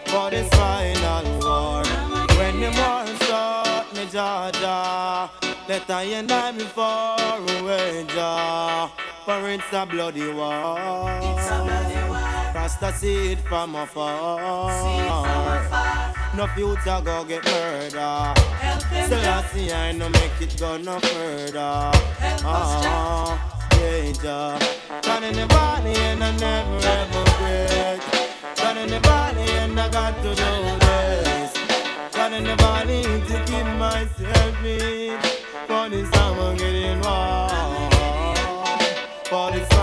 Speaker 10: For this final war. When the war start me Georgia Let I and I be far away Jah For it's a bloody war. It's a bloody war.
Speaker 21: Rasta see it from afar. No future go get murder. Selassie I no make it go no further. Ah, yeah, ja. Down in the valley and I never ever break. Down in the valley and I got to do this. Down in the valley to keep myself in. For this I'm getting warm. For this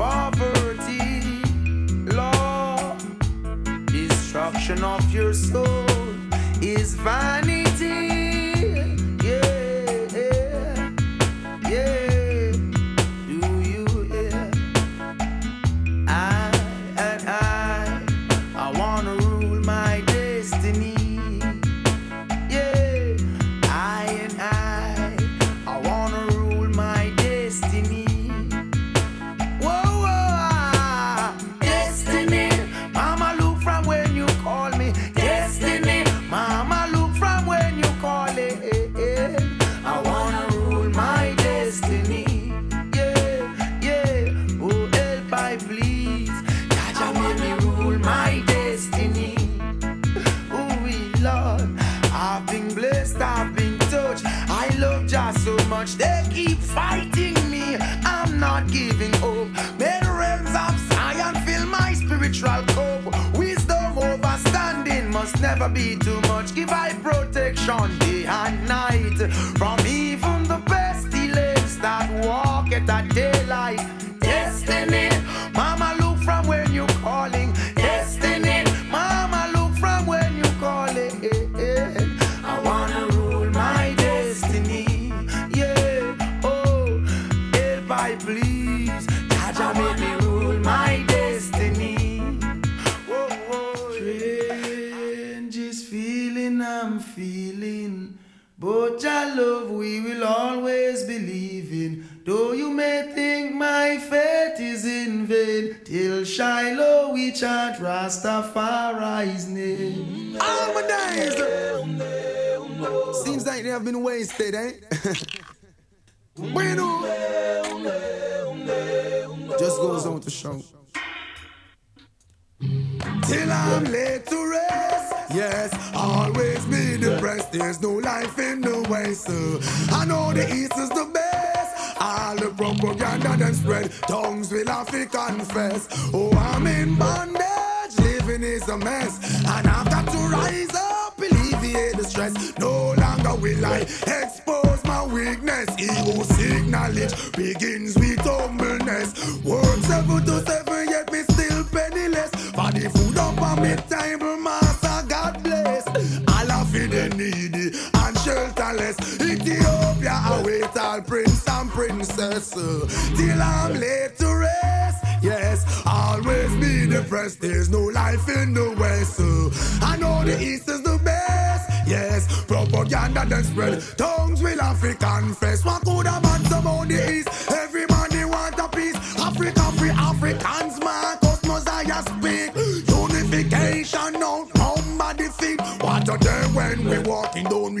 Speaker 10: poverty. Lord, destruction of your soul is vanity. Not giving up. May the realms of science fill my spiritual cup. Wisdom overstanding must never be too much. Give I protection day and night from even the pestilence that walk at that daylight.
Speaker 18: They have been wasted, eh? bueno. Just goes on to show. Till I'm laid to rest. Yes, always be depressed. There's no life in the West. So I know the East is the best. All the propaganda then spread. Tongues will have to confess. Oh, I'm in bondage. Living is a mess. And I've got to rise up, alleviate the stress. No longer will I expose my weakness. Ego seek knowledge begins with humbleness. Work seven to seven, yet me still penniless. For the food up on me table, master, Ethiopia await all prince and princess. uh, Till I'm laid to rest. Yes, always be depressed. There's no life in the West. uh, I know the East is the best. Yes, propaganda then spread. Tongues will have to confess. What could have been about the East? every Everybody want a piece. Africa, free Africans, Marcus Mosiah speak. Unification, no number defeat. What a day when we walking down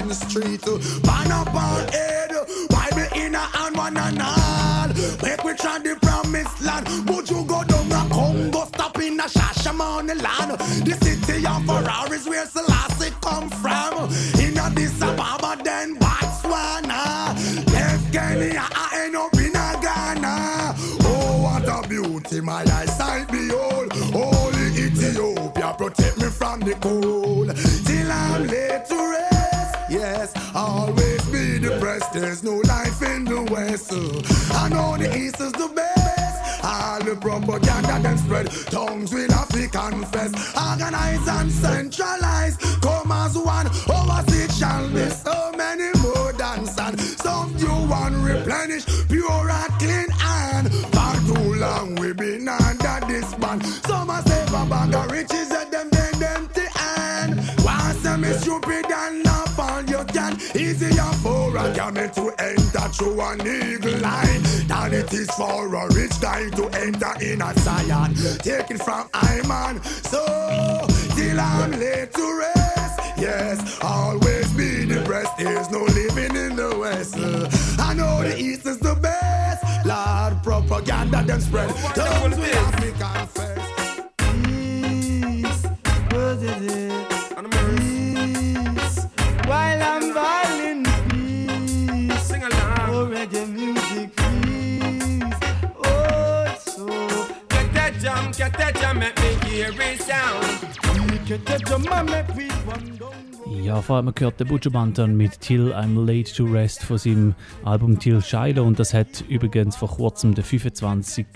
Speaker 18: Redemption Street. Ban up on head, Bible in a hand, one and all. Make we try the promised land. Would you go down the Congo, stop in a Shashamane land. The city of Ferraris where Selassie come from. In Addis Ababa, then Botswana. Left Kenya, I end up in a Ghana. Oh, what a beauty, my eyesight behold. Holy Ethiopia, protect me from the cold. There's no life in the West. I know the East is the best. All the propaganda then spread. Tongues will have to confess. Organize and centralize. Come as one. Over it shall be so many more than sand. Some new one replenish. Pure and clean and Far too long we been for a camel to enter through an eagle line. Than it is for a rich guy to enter in a Zion. Take it from Iman. So, till I'm laid to rest. Yes, always be depressed. There's no living in the West. I know the East is the best. Lord, propaganda them spread. Don't we African first.
Speaker 22: Peace, what is it? Peace, while I'm violin peace. Sing reggae music, peace. Oh, so.
Speaker 4: Get that jam, get that jam, make me hear it sound.
Speaker 22: Get that jam, make me wonder.
Speaker 2: Ja, vor allem gehört den Butcher Banton mit Till I'm Late to Rest von seinem Album Till Shiloh und das hat übrigens vor kurzem den 25.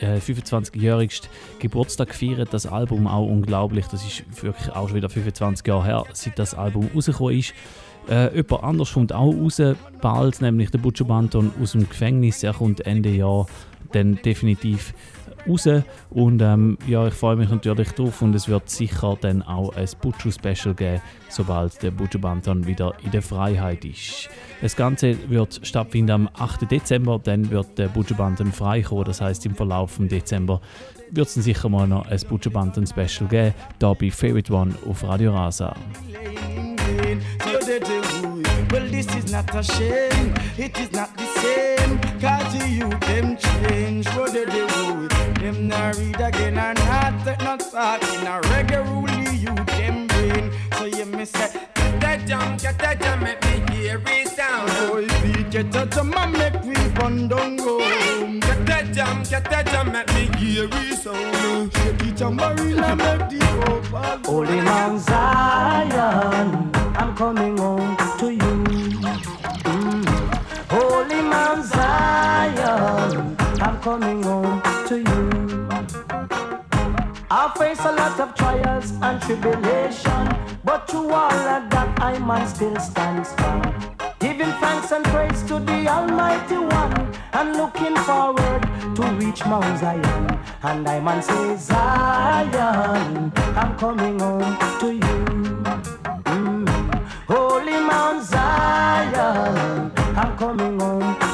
Speaker 2: Äh, 25-jährigsten Geburtstag gefeiert. Das Album auch unglaublich. Das ist wirklich auch schon wieder 25 Jahre her, seit das Album rausgekommen ist. Äh, jemand anders kommt auch raus, bald, nämlich der Butcher Banton aus dem Gefängnis. Er kommt Ende Jahr dann definitiv raus. Und ähm, ja, ich freue mich natürlich drauf und es wird sicher dann auch ein Butcher Special geben, sobald der Butcher Banton wieder in der Freiheit ist. Das Ganze wird stattfinden am 8. Dezember, dann wird der Butcher Banton freikommen. Das heißt im Verlauf vom Dezember wird es sicher mal noch ein Butcher Banton Special geben, hier bei Favorite One auf Radio Rasa.
Speaker 22: Well, this is not a shame. It is not the same. Cause to you, them change. What they do? Them not read again and not take no thought in a reggae you them brain. So you me say,
Speaker 4: Get that jam, get that jam, make me hear it sound.
Speaker 22: boy, we get a jam and make we run down go.
Speaker 4: Get that jam, get that jam, make me hear it sound.
Speaker 22: Shake it and marina make the hope.
Speaker 8: Holy Mount Zion, I'm coming home I'm coming home to you. I face a lot of trials and tribulation, but through all of that, I man still stand strong. Giving thanks and praise to the Almighty One, and looking forward to reach Mount Zion. And I man say, Zion, I'm coming home to you. Mm. Holy Mount Zion, I'm coming home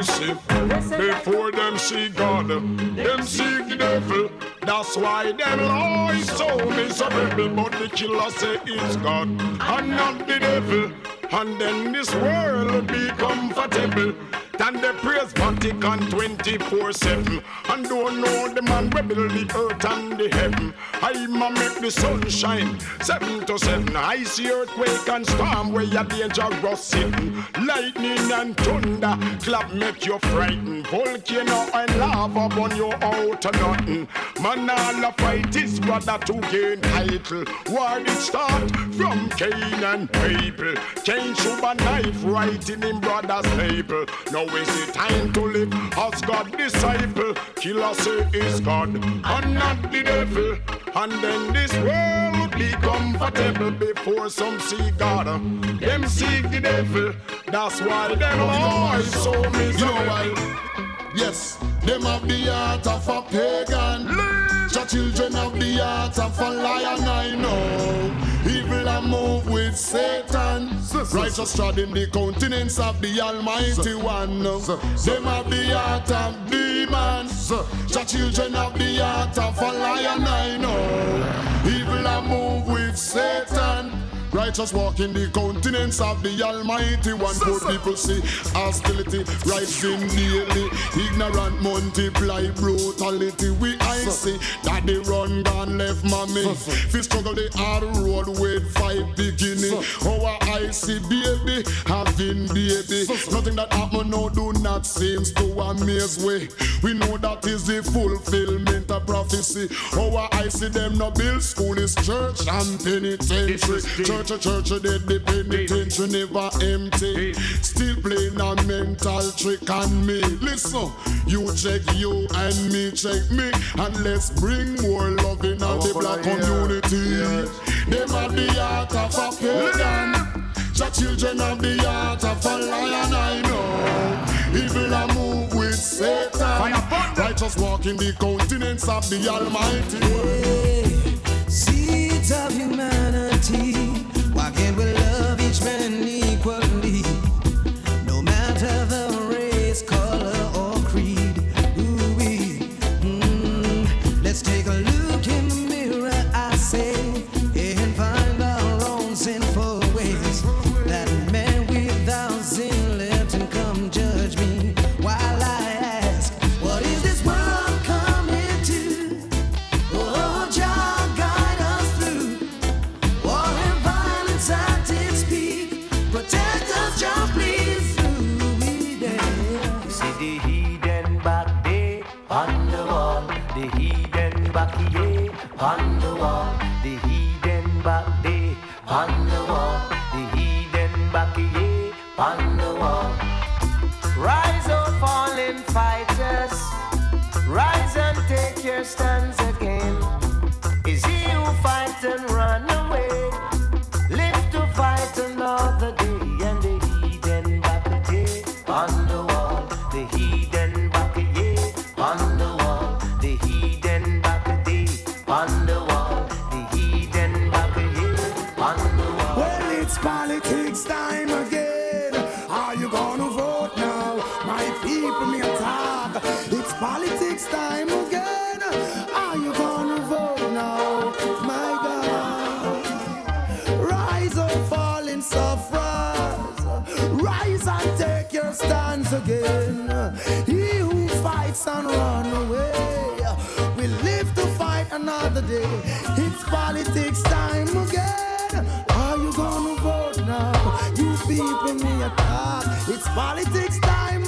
Speaker 16: before them see God, them see the devil. That's why them lie so miserable. But the killer say it's God and not the devil. And then this world will be comfortable. Than the praise Vatican 24 7. And don't know the man we build the earth and the heaven. I ma make the sun shine 7 to 7. I see earthquake and storm where you're dangerous. Lightning and thunder clap make you frightened. Volcano and lava burn you out to nothing. Man, all a fight is rather to gain title. War did start from Cain and Abel. Cain shoot a knife right in him brother's navel. Now is it time to live as God disciple? Killer say is God and not the devil. And then this world would be comfortable before some see God. Them seek the devil. That's why them are so miserable. Yes, them have the heart of a pagan. The children have the heart of a lion, I know. A move with Satan. Righteous treading the countenance of the Almighty One. Them have the heart of demons. The children have the heart of a lion, I know. Evil a move with Satan. Righteous walk in the countenance of the Almighty One. Poor people see hostility rising daily. Ignorant multiply brutality. We I see that they run gone left mommy. Fi struggle the hard road with five beginning. Our I see baby having baby. Nothing that happen now do not seems to amaze we. We know that is the fulfillment of prophecy. Our I see them no build school is church and penitentiary. Church a church dead the penitentiary never empty. Still playing a mental trick on me. Listen, you check you and me check me, and let's bring more love in on the black community. Them have the heart of a pagan. The children of the heart of a lion, I know. Evil a move with Satan. Righteous walk in the countenance of the Almighty.
Speaker 10: Seeds of humanity. Can't we love
Speaker 8: It's politics time.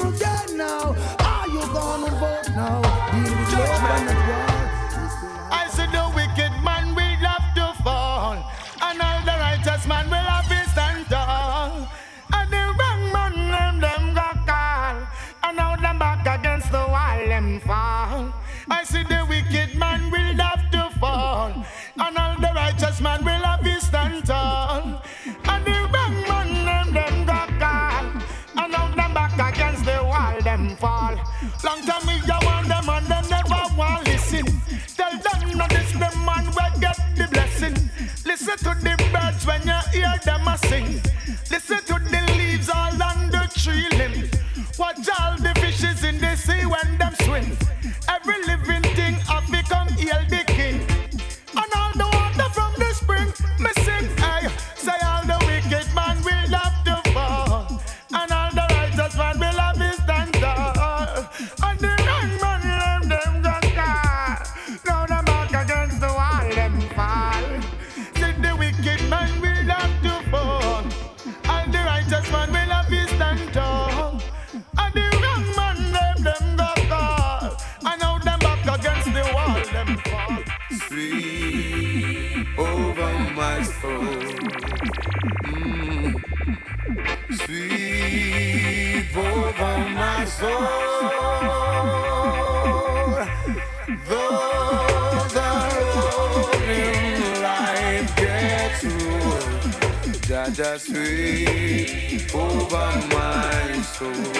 Speaker 8: upon my
Speaker 23: soul. Though the road life gets rough, Jaja sweep over my soul.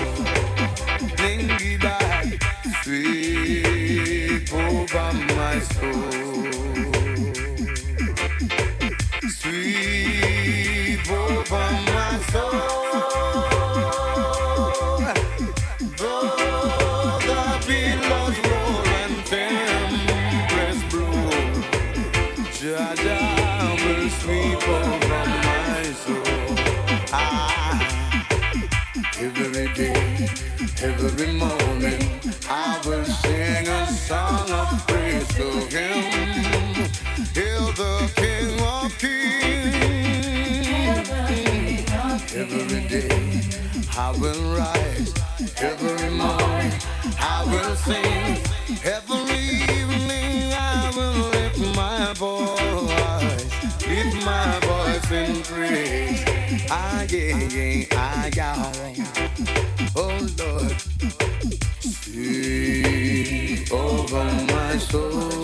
Speaker 23: Bring it back, sweep over my soul. every morning I will sing a song of praise to him. He's the King of Kings. Every day I will rise. Every morning I will sing. Every evening I will lift my voice. Lift my voice in praise. I, yeah, yeah, I, yeah. on my soul.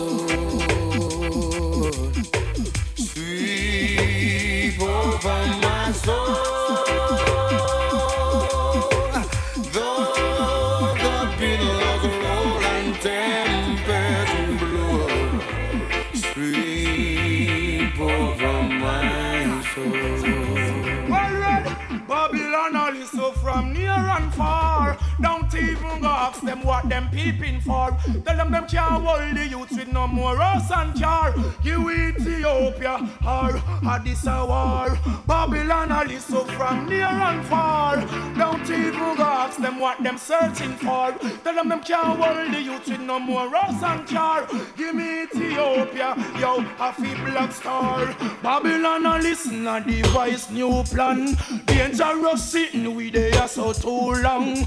Speaker 5: what them peeping for. Tell them them can't hold the youths with no more rose and char. Give Ethiopia or Addis a war. Babylon a listen from near and far. Don't even ask them what them searching for. Tell them them can't hold the youths with no more rose and char. Give me Ethiopia, yo, a black star. Babylon a listen a device new plan. Dangerous sitting we there so too long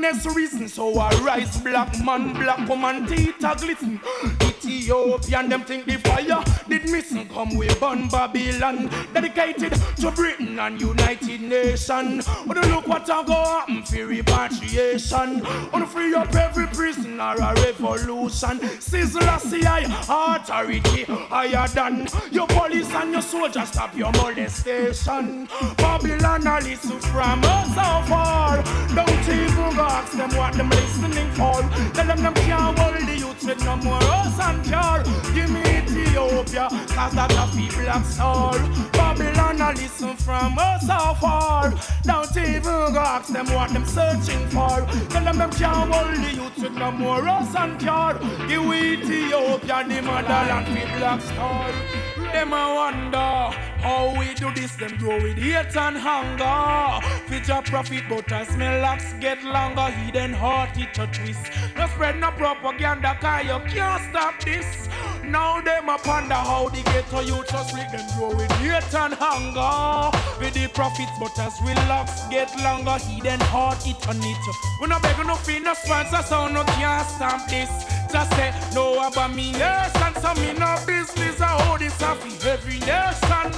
Speaker 5: madness reason. So I rise, black man, black woman, teeth are glisten. Ethiopian, them think the fire did missing come with burn Babylon. Dedicated to Britain and United Nations. Wanna look what I go happen for repatriation. Wanna free up every prisoner, a revolution. Sizzle a CI, authority higher than your police and your soldiers. Stop your molestation. Babylon, I listen from us so far. Don't even ask them what them listening for. Tell them them can't hold the youth with no more us and pure. Give me Ethiopia, cause that a people have soul. Babylon, I listen from us so far. Don't even go ask them what them searching for. Tell them them can't hold the youth with no more us and pure. Give me Ethiopia, the motherland, people have soul. Them a wonder how we do this. Them grow with hate and hunger. Your profit, but as my locks get longer, hidden heart it a twist. No spread no propaganda, cause you can't stop this. Now them a ponder how the ghetto you just let them grow with hate and hunger. With the profits, but as we locks get longer, hidden heart it on it. We no beg no fee, no sponsor, so no can't stop this. Just say no about me nation, so me no business. I hold this off in every nation.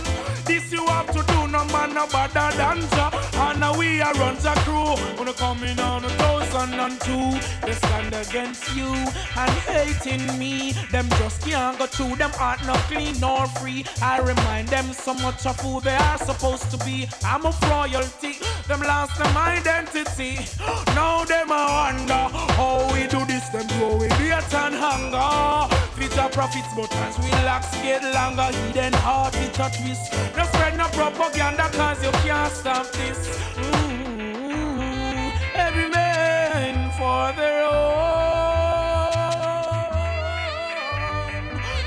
Speaker 5: This you have to do, no man no better than ya. And now we are run the crew. Wanna come in on a thousand and two. They stand against you and hating me. Them just can't go through them aren't no clean nor free. I remind them so much of who they are supposed to be. I'm a royalty. Them lost them identity. Now them a wonder how we do this. Them grow with and hunger. Fit our profits, but as we locks get longer, hidden heart it a twist. No spread no propaganda, cause you can't stop this. Mm, Every man for their own.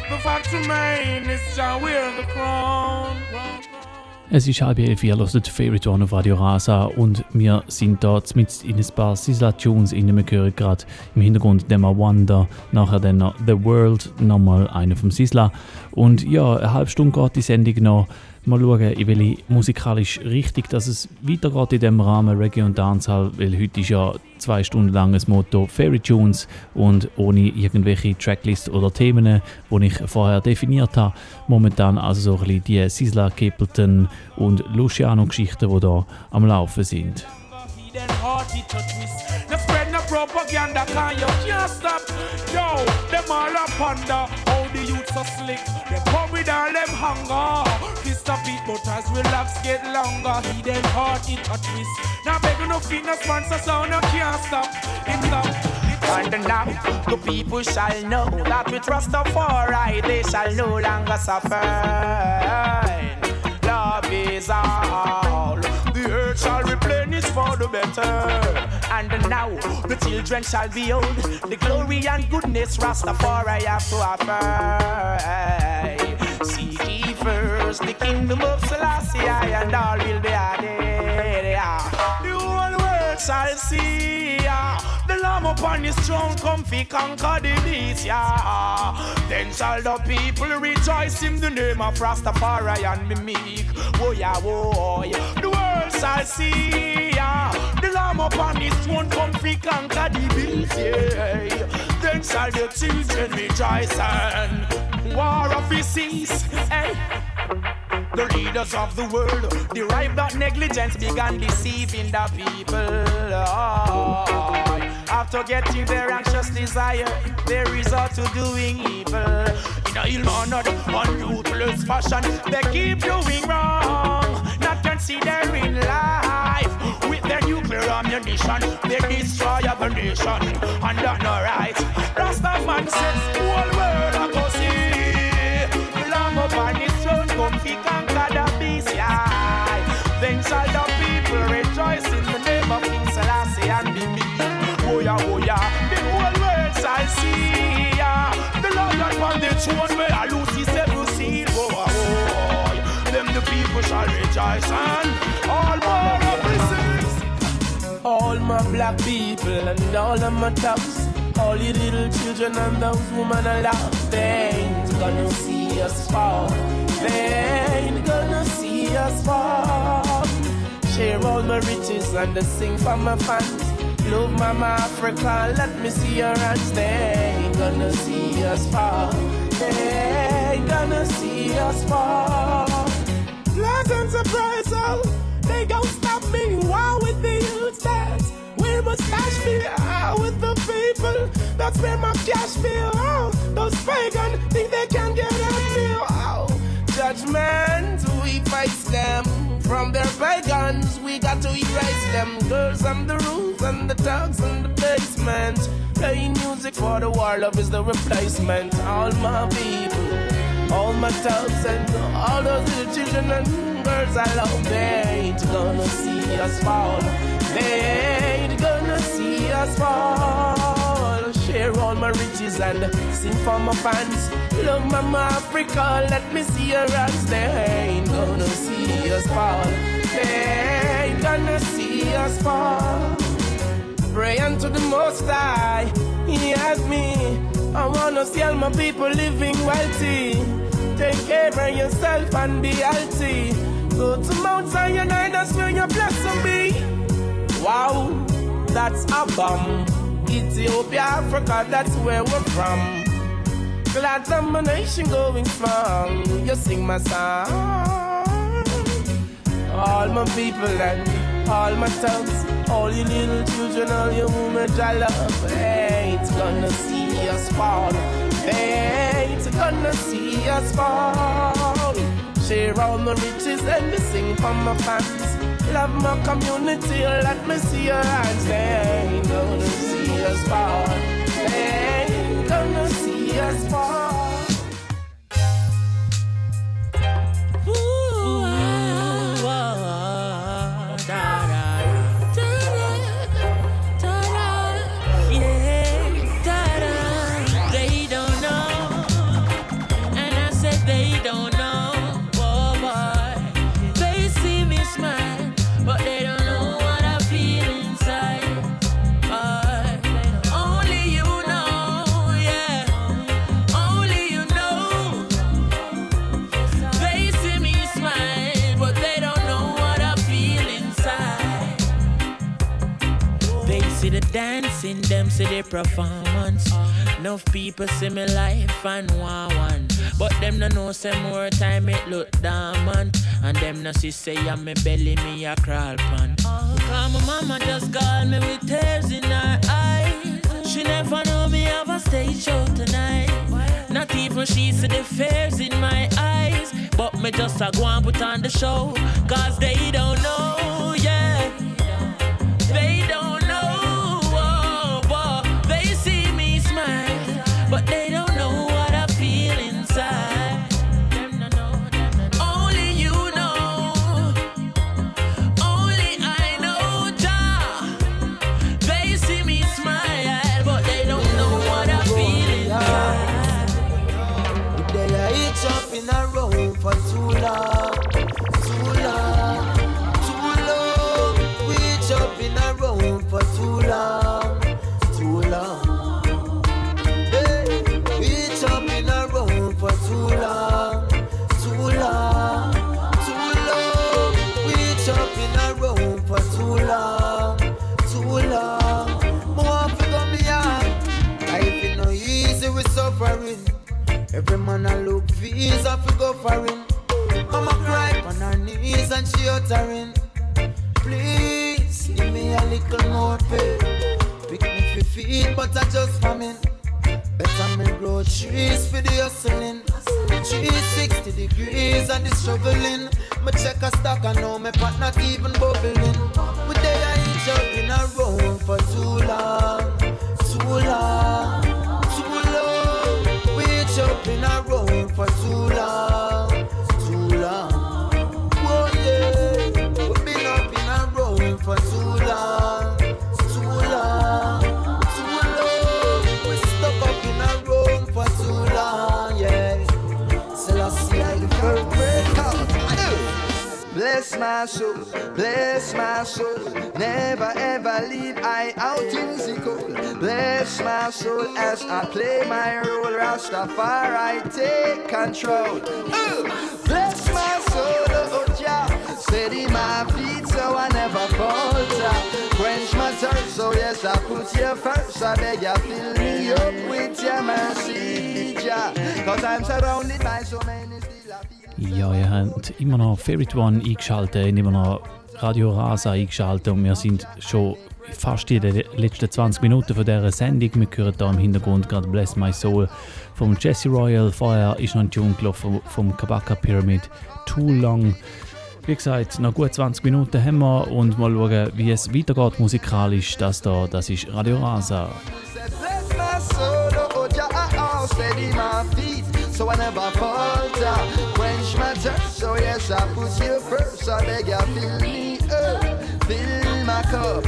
Speaker 5: The fact remains, is we're the crown.
Speaker 2: Es ist halb elf, ihr hört Favorite One auf Radio Rasa und wir sind da mit in ein paar Sizzla-Tunes in Wir hören gerade im Hintergrund Dema Wonder, nachher dann noch The World, nochmal einer vom Sizzla. Und ja, eine halbe Stunde geht die Sendung noch. Mal schauen, in welche musikalisch richtig, dass es weitergeht in dem Rahmen Reggae und Dancehall, weil heute ist ja zwei Stunden lang das Motto Fairy Tunes und ohne irgendwelche Tracklist oder Themen, die ich vorher definiert habe. Momentan also so ein bisschen die Sizzla Capleton und Luciano-Geschichten, die da am Laufen sind.
Speaker 5: Propaganda, cause you can't stop. Yo, them all up under how youths are slick. They come with all them hunger. Fist up beat, but as we locks get longer, he hidden heart it a twist. Now begging no no sponsor, so no can't stop. It's up.
Speaker 6: And now the people shall know that we trust with Rastafari they shall no longer suffer. Love is all. The earth shall replenish for the better. And now the children shall behold the glory and goodness Rastafari have to offer. Seek ye first the kingdom of Selassie, and all will be added.
Speaker 5: The whole world shall see ya. The Lamb upon his throne come fi conquer the beast, yeah. Then shall the people rejoice in the name of Rastafari and be meek. Oh yeah, oh yeah. The world shall see ya. The Lamb upon his throne come fi conquer the beast, yeah. Then shall the children rejoice and war of his cease, eh. hey. The leaders of the world derive that negligence began deceiving the people. Oh, after getting their anxious desire, they resort to doing evil. In a ill-mannered, unuseless fashion, they keep doing wrong, not considering life. With their nuclear ammunition, they destroy our nation, and that's not right. Rastaman says, whole world I go see. Upon his throne, come fi conquer the beast, yeah. Then shall the rejoice and all more of the
Speaker 6: All my black people and all of my tops, all you little children and those women alive, they ain't gonna see us fall. They ain't gonna see us fall. Share all my riches and I sing for my fans.
Speaker 11: Love Mama Africa, let me see your hands. They ain't gonna see us fall. They ain't gonna see us fall.
Speaker 24: And surprise, oh, they gon' stop me. Wow, with the youth dance. Where must cash be? out with the people. That's where my cash feel. Oh, those pagan think they can get at me. Oh,
Speaker 11: Judgment, we fight them. From their pagans, we got to erase them. Girls on the roof and the dogs in the basement. Playing music for the war, love is the replacement. All my people, all my dogs and all those little children and girls I love, they ain't gonna see us fall. They ain't gonna see us fall. Share all my riches and sing for my fans. Love Mama Africa, let me see your hands. They ain't gonna see us fall. They ain't gonna see us fall. Pray unto the Most High, He has me. I wanna see all my people living wealthy. Take care of yourself and be healthy. Go to Mount Zion, that's where your blessing be. Wow, that's a bomb. Ethiopia, Africa, that's where we're from. Glad my nation going strong. You sing my song. All my people and all my tongues, all you little children, all your women I love, ain't gonna see us fall. They ain't gonna see us fall. Share all my riches and me sing for my fans. Love my community, let me see your hands. They ain't gonna see us fall. They ain't gonna see us fall.
Speaker 8: Dancing, them see the performance. Enough people see me life and want one. But them no know say more time it look dormant. And them no see say I'm me belly me a crawl pan. Cause my mama just called me with tears in her eyes. She never know me have a stage show tonight. Not even she see the fears in my eyes. But me just a go and put on the show. Cause they don't know, but I
Speaker 25: just famine. Better me grow trees for the hustling. 360 degrees and the struggling. Me check a stock I know pot not even bubbling.
Speaker 10: Bless my soul. Never ever leave I out in the cold. Bless my soul as I play my role. Rastafari take control. Ooh. Bless my soul, oh, oh Jah. Steady my feet so I never falter. Quench my thirst
Speaker 26: So yes, I put you first. I beg you, fill me up with your mercy, Jah. Cause I'm surrounded by so many
Speaker 2: Ja, ihr habt immer noch Favorite One eingeschaltet, immer noch Radio Rasa eingeschaltet und wir sind schon fast in den letzten 20 Minuten von dieser Sendung. Wir hören hier im Hintergrund gerade Bless My Soul vom Jesse Royal. Vorher ist noch ein Tune vom Kabaka Pyramid Too Long. Wie gesagt, noch gut 20 Minuten haben wir und mal schauen, wie es weitergeht musikalisch. Das da, das ist Radio Rasa.
Speaker 26: Oh oh, my feet, so I never falter. Quench my thirst, so yes, I put you first. I beg you, fill me fill my cup.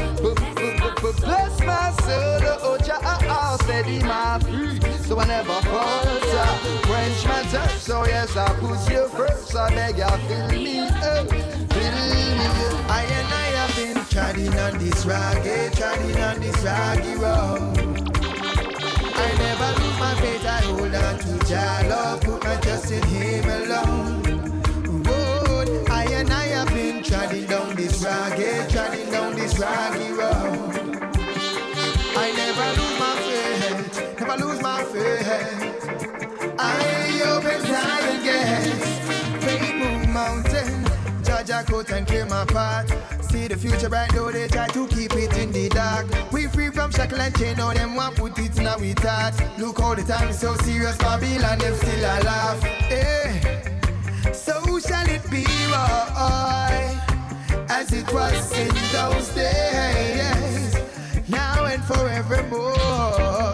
Speaker 26: Bless my soul, oh Jah, oh, ah, steady my feet, so I never falter. Quench my thirst, so yes, I put you first. I beg you, fill me up, fill me up.
Speaker 10: I and I have been treading on this rocky, treading on this rocky road. I never lose my faith, I hold on to Jah love, put my trust in Him alone. Road. I never lose my faith, never lose my faith. I open Zion gates, faith mountain. Jaja coat and clear my path. See the future bright though they try to keep it in the dark. We free from shackle and chain, now them want put it in our thought. Look all the time so serious, Babylon them still a laugh. Eh. So shall it be, as it was in those days, now and forevermore.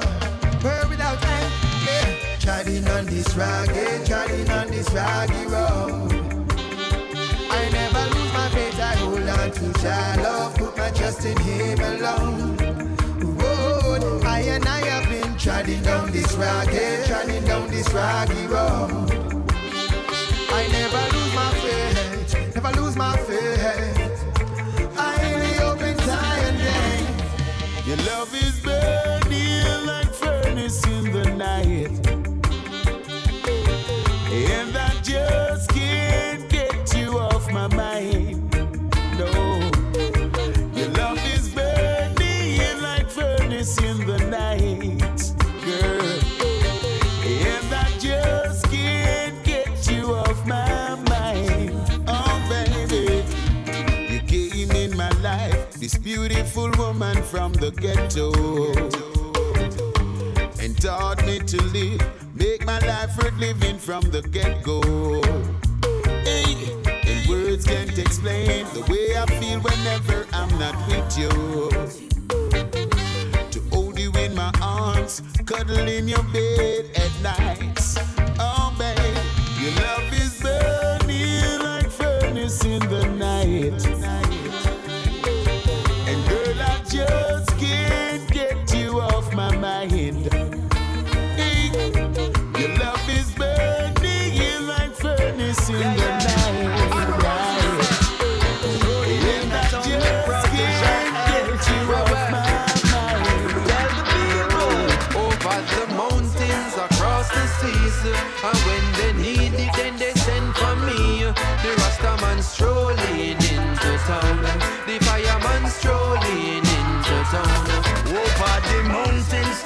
Speaker 10: Word without end, yeah. Treading on this rocky, treading on this rocky road. I never lose my faith, I hold on to Jah love, put my trust in Him alone. Road, I and I have been treading down this rocky, treading down this rocky road. I never
Speaker 16: Your love is burning like furnace in the night. From the ghetto, and taught me to live, make my life worth living from the get go. Hey, and words can't explain the way I feel whenever I'm not with you. To hold you in my arms, cuddle in your bed at night.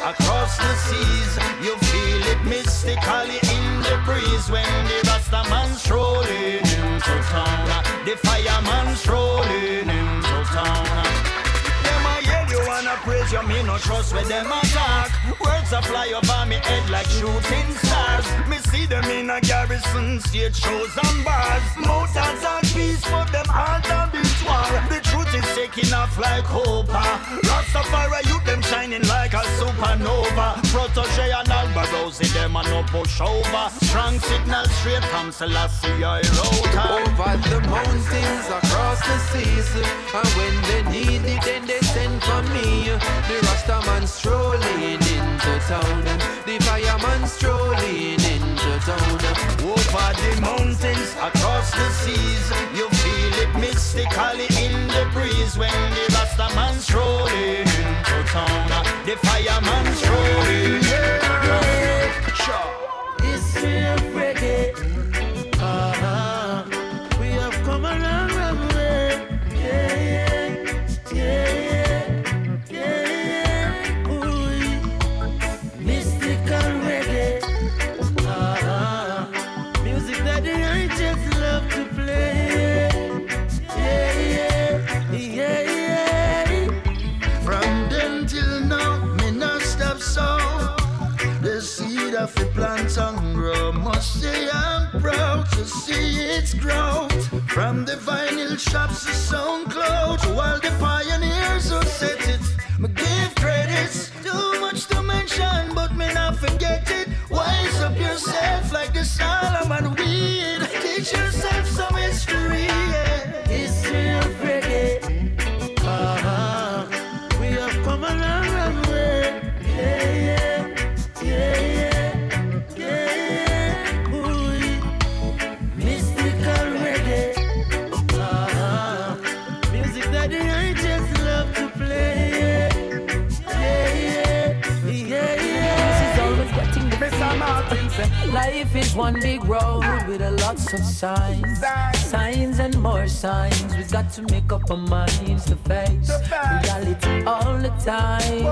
Speaker 27: Across the seas,
Speaker 28: you feel it mystically in the breeze when the Rasta man strolling into town. The fireman strolling into town. Them a yell you wanna praise you, me no trust where them attack. Words a fly over me head like shooting stars. Me see them in a garrison, stage shows and bars. Mountains and peace, but them heart a beat war. The is taking off like hope. Rastafari youth them shining like a supernova. Protoje and Alba Rosie them a no push over. Strong signal straight from Selassie I wrote.
Speaker 27: Over the mountains, across the seas. And when they need it, then they send for me. The Rastaman strolling into town. The fireman strolling into town.
Speaker 28: Over the mountains, across the seas, you feel it mystically in the breeze when the Rasta man strolling into town. The fireman strolling. Yeah. Sure.
Speaker 8: Of reggae. say I'm proud to see its growth from the vinyl shops to SoundCloud. While the pioneers who set it, me give credits. Too much to mention, but me not forget it. Wise up yourself like the Solomon weed. Teach yourself some history. Yeah.
Speaker 3: Life is one big road with a lots of signs, signs and more signs. We got to make up our minds to face reality all the time.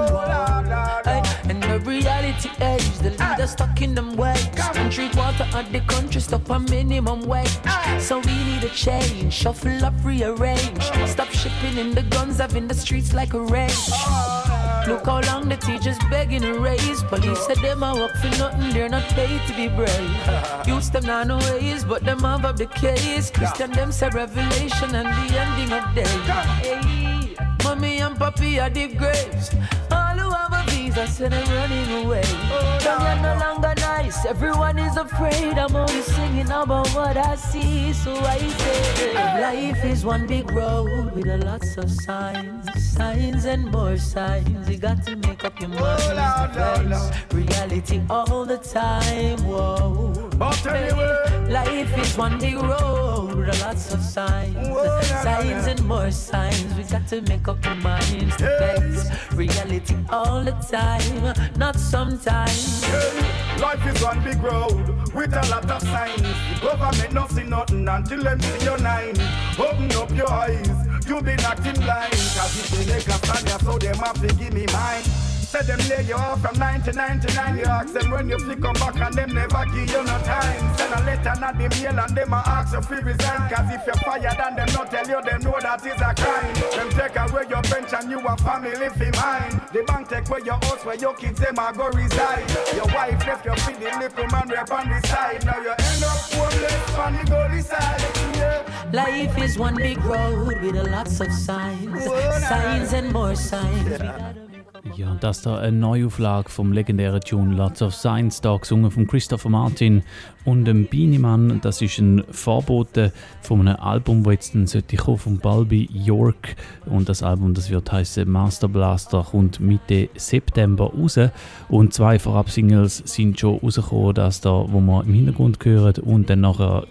Speaker 3: Hey, and the reality is the leaders stuck in them ways. Treat water at the country stop a minimum wage. So we need a change, shuffle up, rearrange. Stop shipping in the guns, having the streets like a rage. Look how long the teachers begging to raise. Police said them a work for nothing, they're not paid to be brave. Use them not no ways, but them have up the case. Christian them say revelation and the ending of days. Hey, mommy and papi are the graves. Uh, All who have a visa said they're running away. Them you're no longer nice, everyone is afraid. I'm only singing about what I see, so I say life is one big road with a lots of signs, signs and more signs. You got to make up your mind to face reality all the time. Whoa, life is one big road with a lots of signs, signs and more signs. We got to make up our minds to face reality all the time, not sometimes.
Speaker 29: Life is one big road with a lot of signs. The government not see nothing until them see your nine. Open up your eyes, you been acting blind. Cause if they make a stand, so them have to give me mine. Said them lay you off from 1999. You ask them when you flick come back and them never give you no time. Send a letter, not the mail, and them a ask you free resign. Cause if you're fired and them not tell you, them know that is a crime. Them take away your pension, you a family fi mine. The bank take away your house where your kids them a go reside. Your wife left you feed the little man rap on the side. Now you end up homeless on the gully side. Yeah.
Speaker 3: Life is one big road with lots of signs, signs and more signs.
Speaker 2: Ja, das da eine Neuauflage vom legendären Tune Lots of Science, da gesungen von Christopher Martin und dem Beanie Das ist ein Vorbote von einem Album, das jetzt dann sollte kommen, von Balby York. Und das Album, das wird heißen Master Blaster, kommt Mitte September raus. Und zwei Vorab-Singles sind schon rausgekommen, das da, wo man im Hintergrund hört. Und dann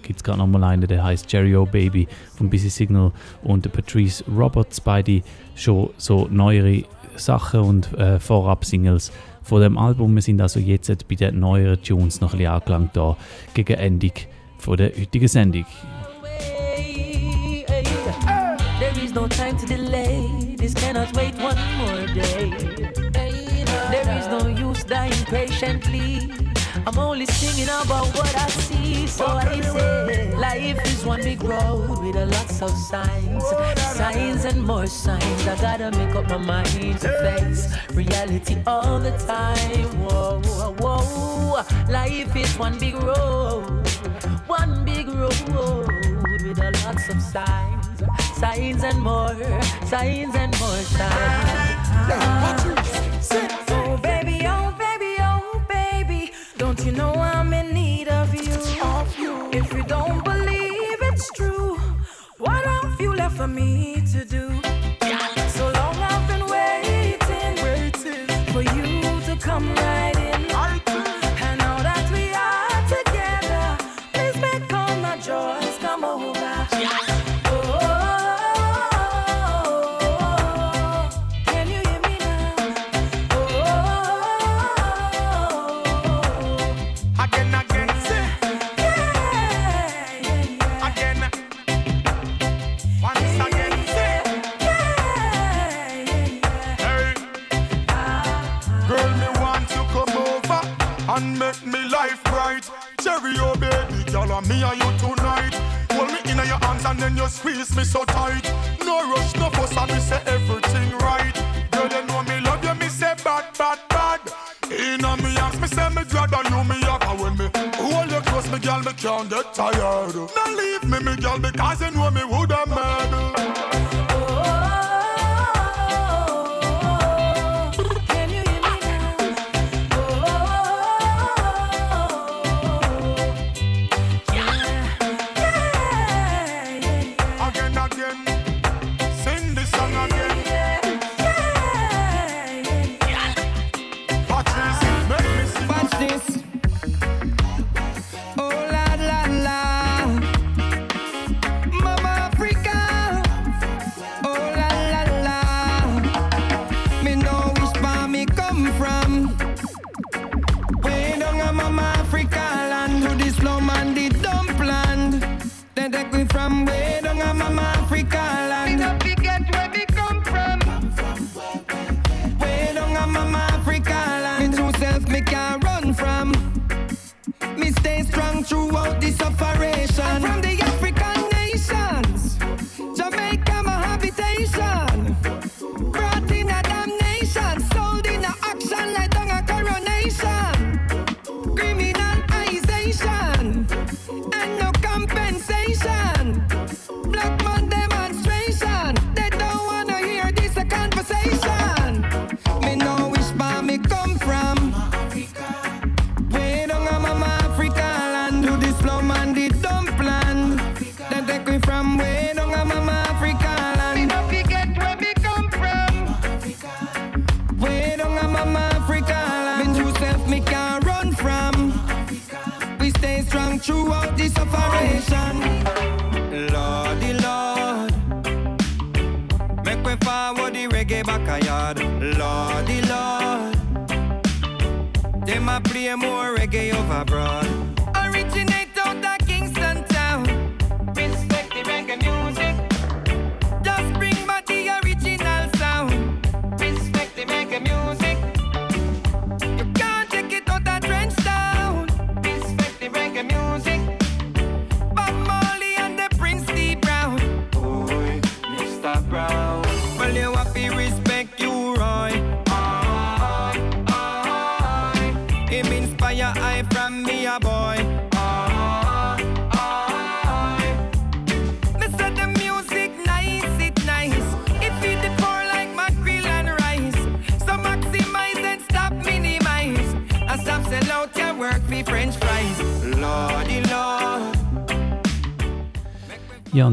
Speaker 2: gibt es gerade nochmal einen, der heißt Jerry O Baby von Busy Signal und Patrice Roberts, beide schon so neuere Sachen und äh, Vorab-Singles von dem Album. Wir sind also jetzt bei den neueren Tunes noch ein bisschen angelangt da gegen Ende von der heutigen Sendung.
Speaker 3: There is no use dying patiently. I'm only singing about what I see, so I say life is one big road with a lots of signs, signs and more signs. I gotta make up my mind to face reality all the time. Whoa, whoa, whoa. Life is one big road, one big road with a lots of signs, signs and more, signs and more signs.
Speaker 30: Baby, oh baby, know I'm in need of you? If you don't believe it's true, what have you left for me to do?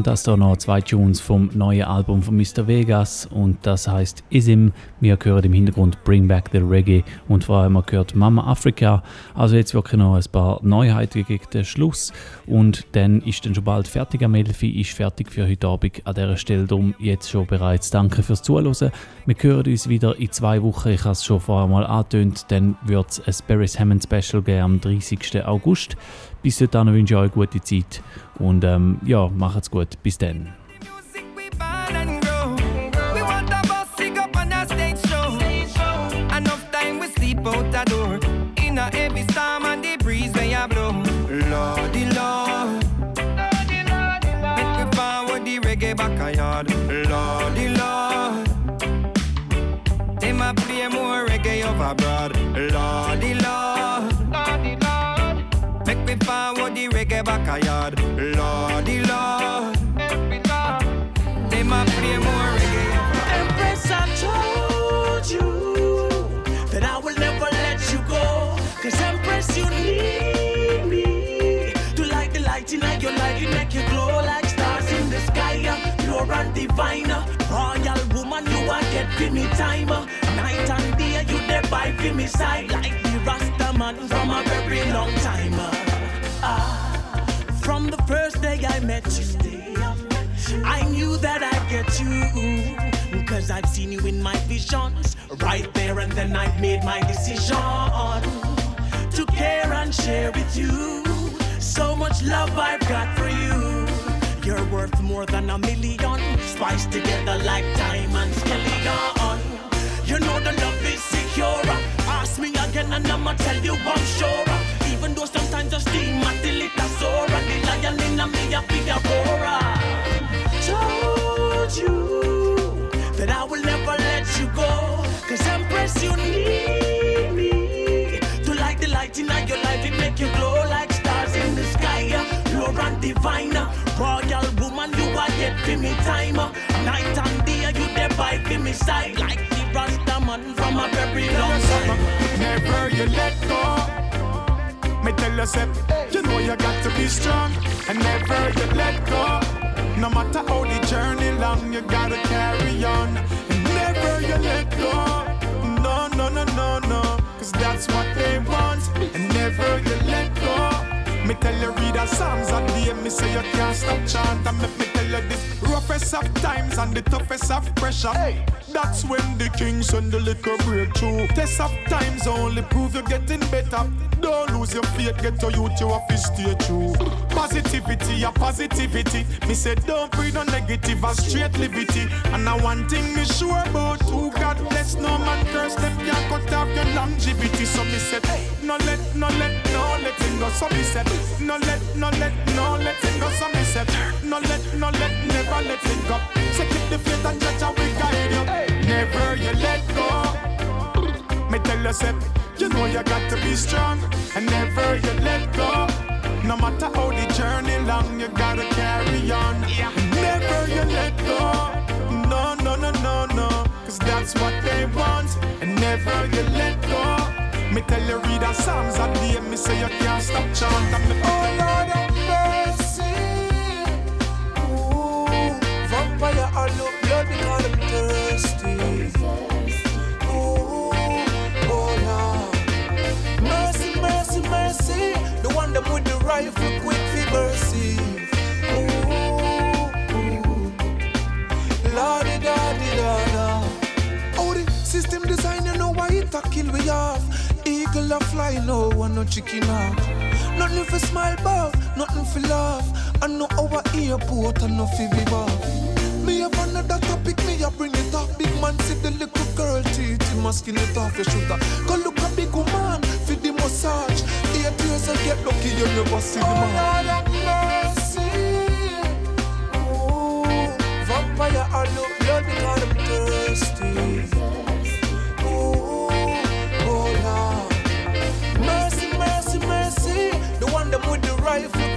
Speaker 2: Und das da noch zwei Tunes vom neuen Album von Mr. Vegas und das heißt Isim. Wir hören im Hintergrund Bring Back the Reggae und vor allem gehört Mama Africa. Also jetzt wirklich noch ein paar Neuheiten gegen Schluss und dann ist dann schon bald fertig. Amelfi ist fertig für heute Abend an dieser Stelle. Darum jetzt schon bereits danke fürs Zuhören. Wir hören uns wieder in zwei Wochen. Ich habe es schon vorher mal angetönt. Dann wird es ein Barry's Hammond Special geben am 30. August. Bis dahin wünsche ich euch eine gute Zeit und ähm, ja, macht's gut. Bis dann.
Speaker 31: Divine, royal woman, you are get for me time. Night and day, you there by for me side like the Rasta man from a very long time. ah, from the first day I met you. I knew that I'd get you Cause I've seen you in my visions Right there and then I've made my decision To care and share with you So much love I've got for you You're worth more than a million Spiced together like diamonds skeleton You know the love is secure Ask me again and I'ma tell you I'm sure Even though sometimes I steam until it soar And the lion in me a aura told you that I will never let you go. Cause Empress, you need me to light the light in your life. It make you glow like stars in the sky. Pure and divine. Royal woman, you are yet for me time. Night and day, you there by for me side. Like the Rasta man from a very long time.
Speaker 5: Never you let go. Me tell you, say, you know you got to be strong, and never you let go. No matter how the journey long, you gotta carry on, and never you let go. No, no, no, no, no, cause that's what they want, and never you let go. Me tell you read a psalms a day, me say you can't stop chant, and make me tell you this roughest of times and the toughest of pressure. That's when the king send the liquor breakthrough. Test of times only prove you're getting better. Don't lose your faith, get to you to stay true. Positivity, a positivity. Me say don't breathe no negative, a straight liberty. And now one thing me sure about who God bless, no man curse them, can't cut off your longevity. So me said, no let, no let, no let it go. So me said, no let, no let, no let it go. So me said, no let, no let, never let it go. So keep the faith and judge and we guide you. Never you let go. Me tell you, say, you know you got to be strong and never you let go. No matter how the journey long, you gotta carry on. Never you let go. No, no, no, no, no. Cause that's what they want. And never you let go. Me tell you read the Psalms a day. Me say you can't stop chant. Me oh Lord have mercy. Ooh, vampire I look blood because I'm thirsty. Ooh, oh Lord, mercy, mercy, mercy. The one them with the rifle quick for mercy. Lordy, daddy, da, da.
Speaker 32: Oh, the system design, you know why it a kill we off. Eagle a fly, no one no chicken off. Nothing for smile about, nothing for love. I know our airport, I know for be off. Me have another topic, me a bring it up. Big man see the little girl teeth, he must skin it off your shoulder. Go look a big woman for the massage. Eight years I get lucky, you never see oh, the man. Lord have mercy. Ooh, vampire, I look blood because I'm thirsty. Them with the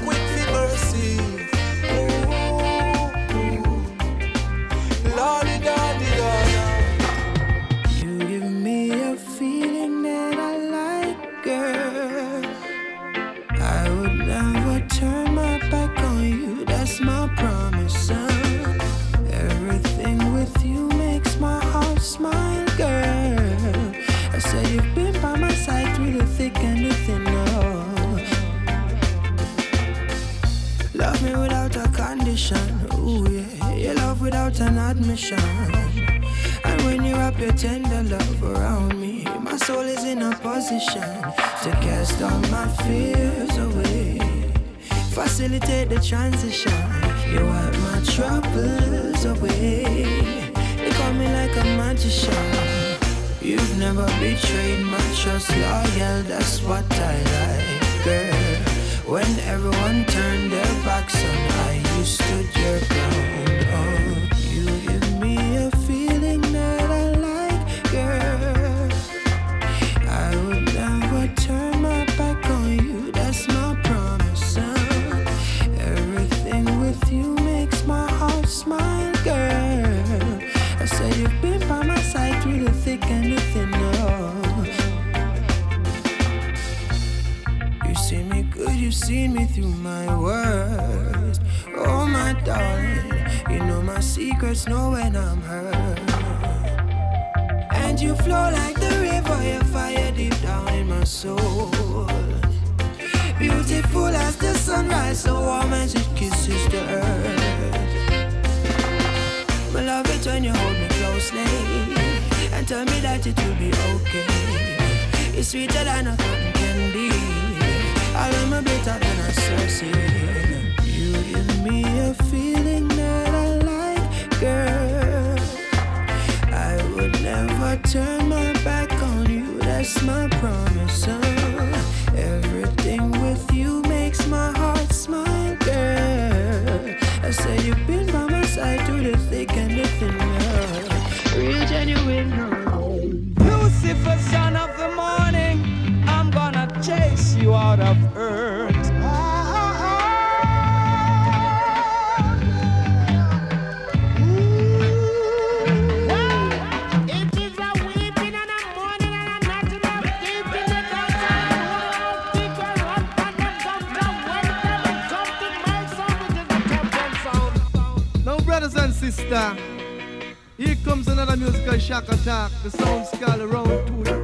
Speaker 33: an. And when you wrap your tender love around me, my soul is in a position to cast all my fears away. Facilitate the transition. You wipe my troubles away. You call me like a magician. You've never betrayed my trust, loyal, that's what I like, girl. When everyone turned their backs on I, you stood your ground. Through my words. Oh, my darling, you know my secrets, know when I'm hurt. And you flow like the river, your fire deep down in my soul. Beautiful as the sunrise, so warm as it kisses the earth. I love it when you hold me closely and tell me that it will be okay. It's sweeter than a cotton candy. I am a better than a Cersei. You give me a feeling that I like, girl. I would never turn my back on you. That's my promise. son. Everything with you makes my heart smile, girl. I said you've been by my side through the thick and the thin. oh. Real genuine. oh.
Speaker 34: Lucifer, son of the morning, I'm gonna chase you out of
Speaker 35: here comes another musical shock attack. The sound skull around two.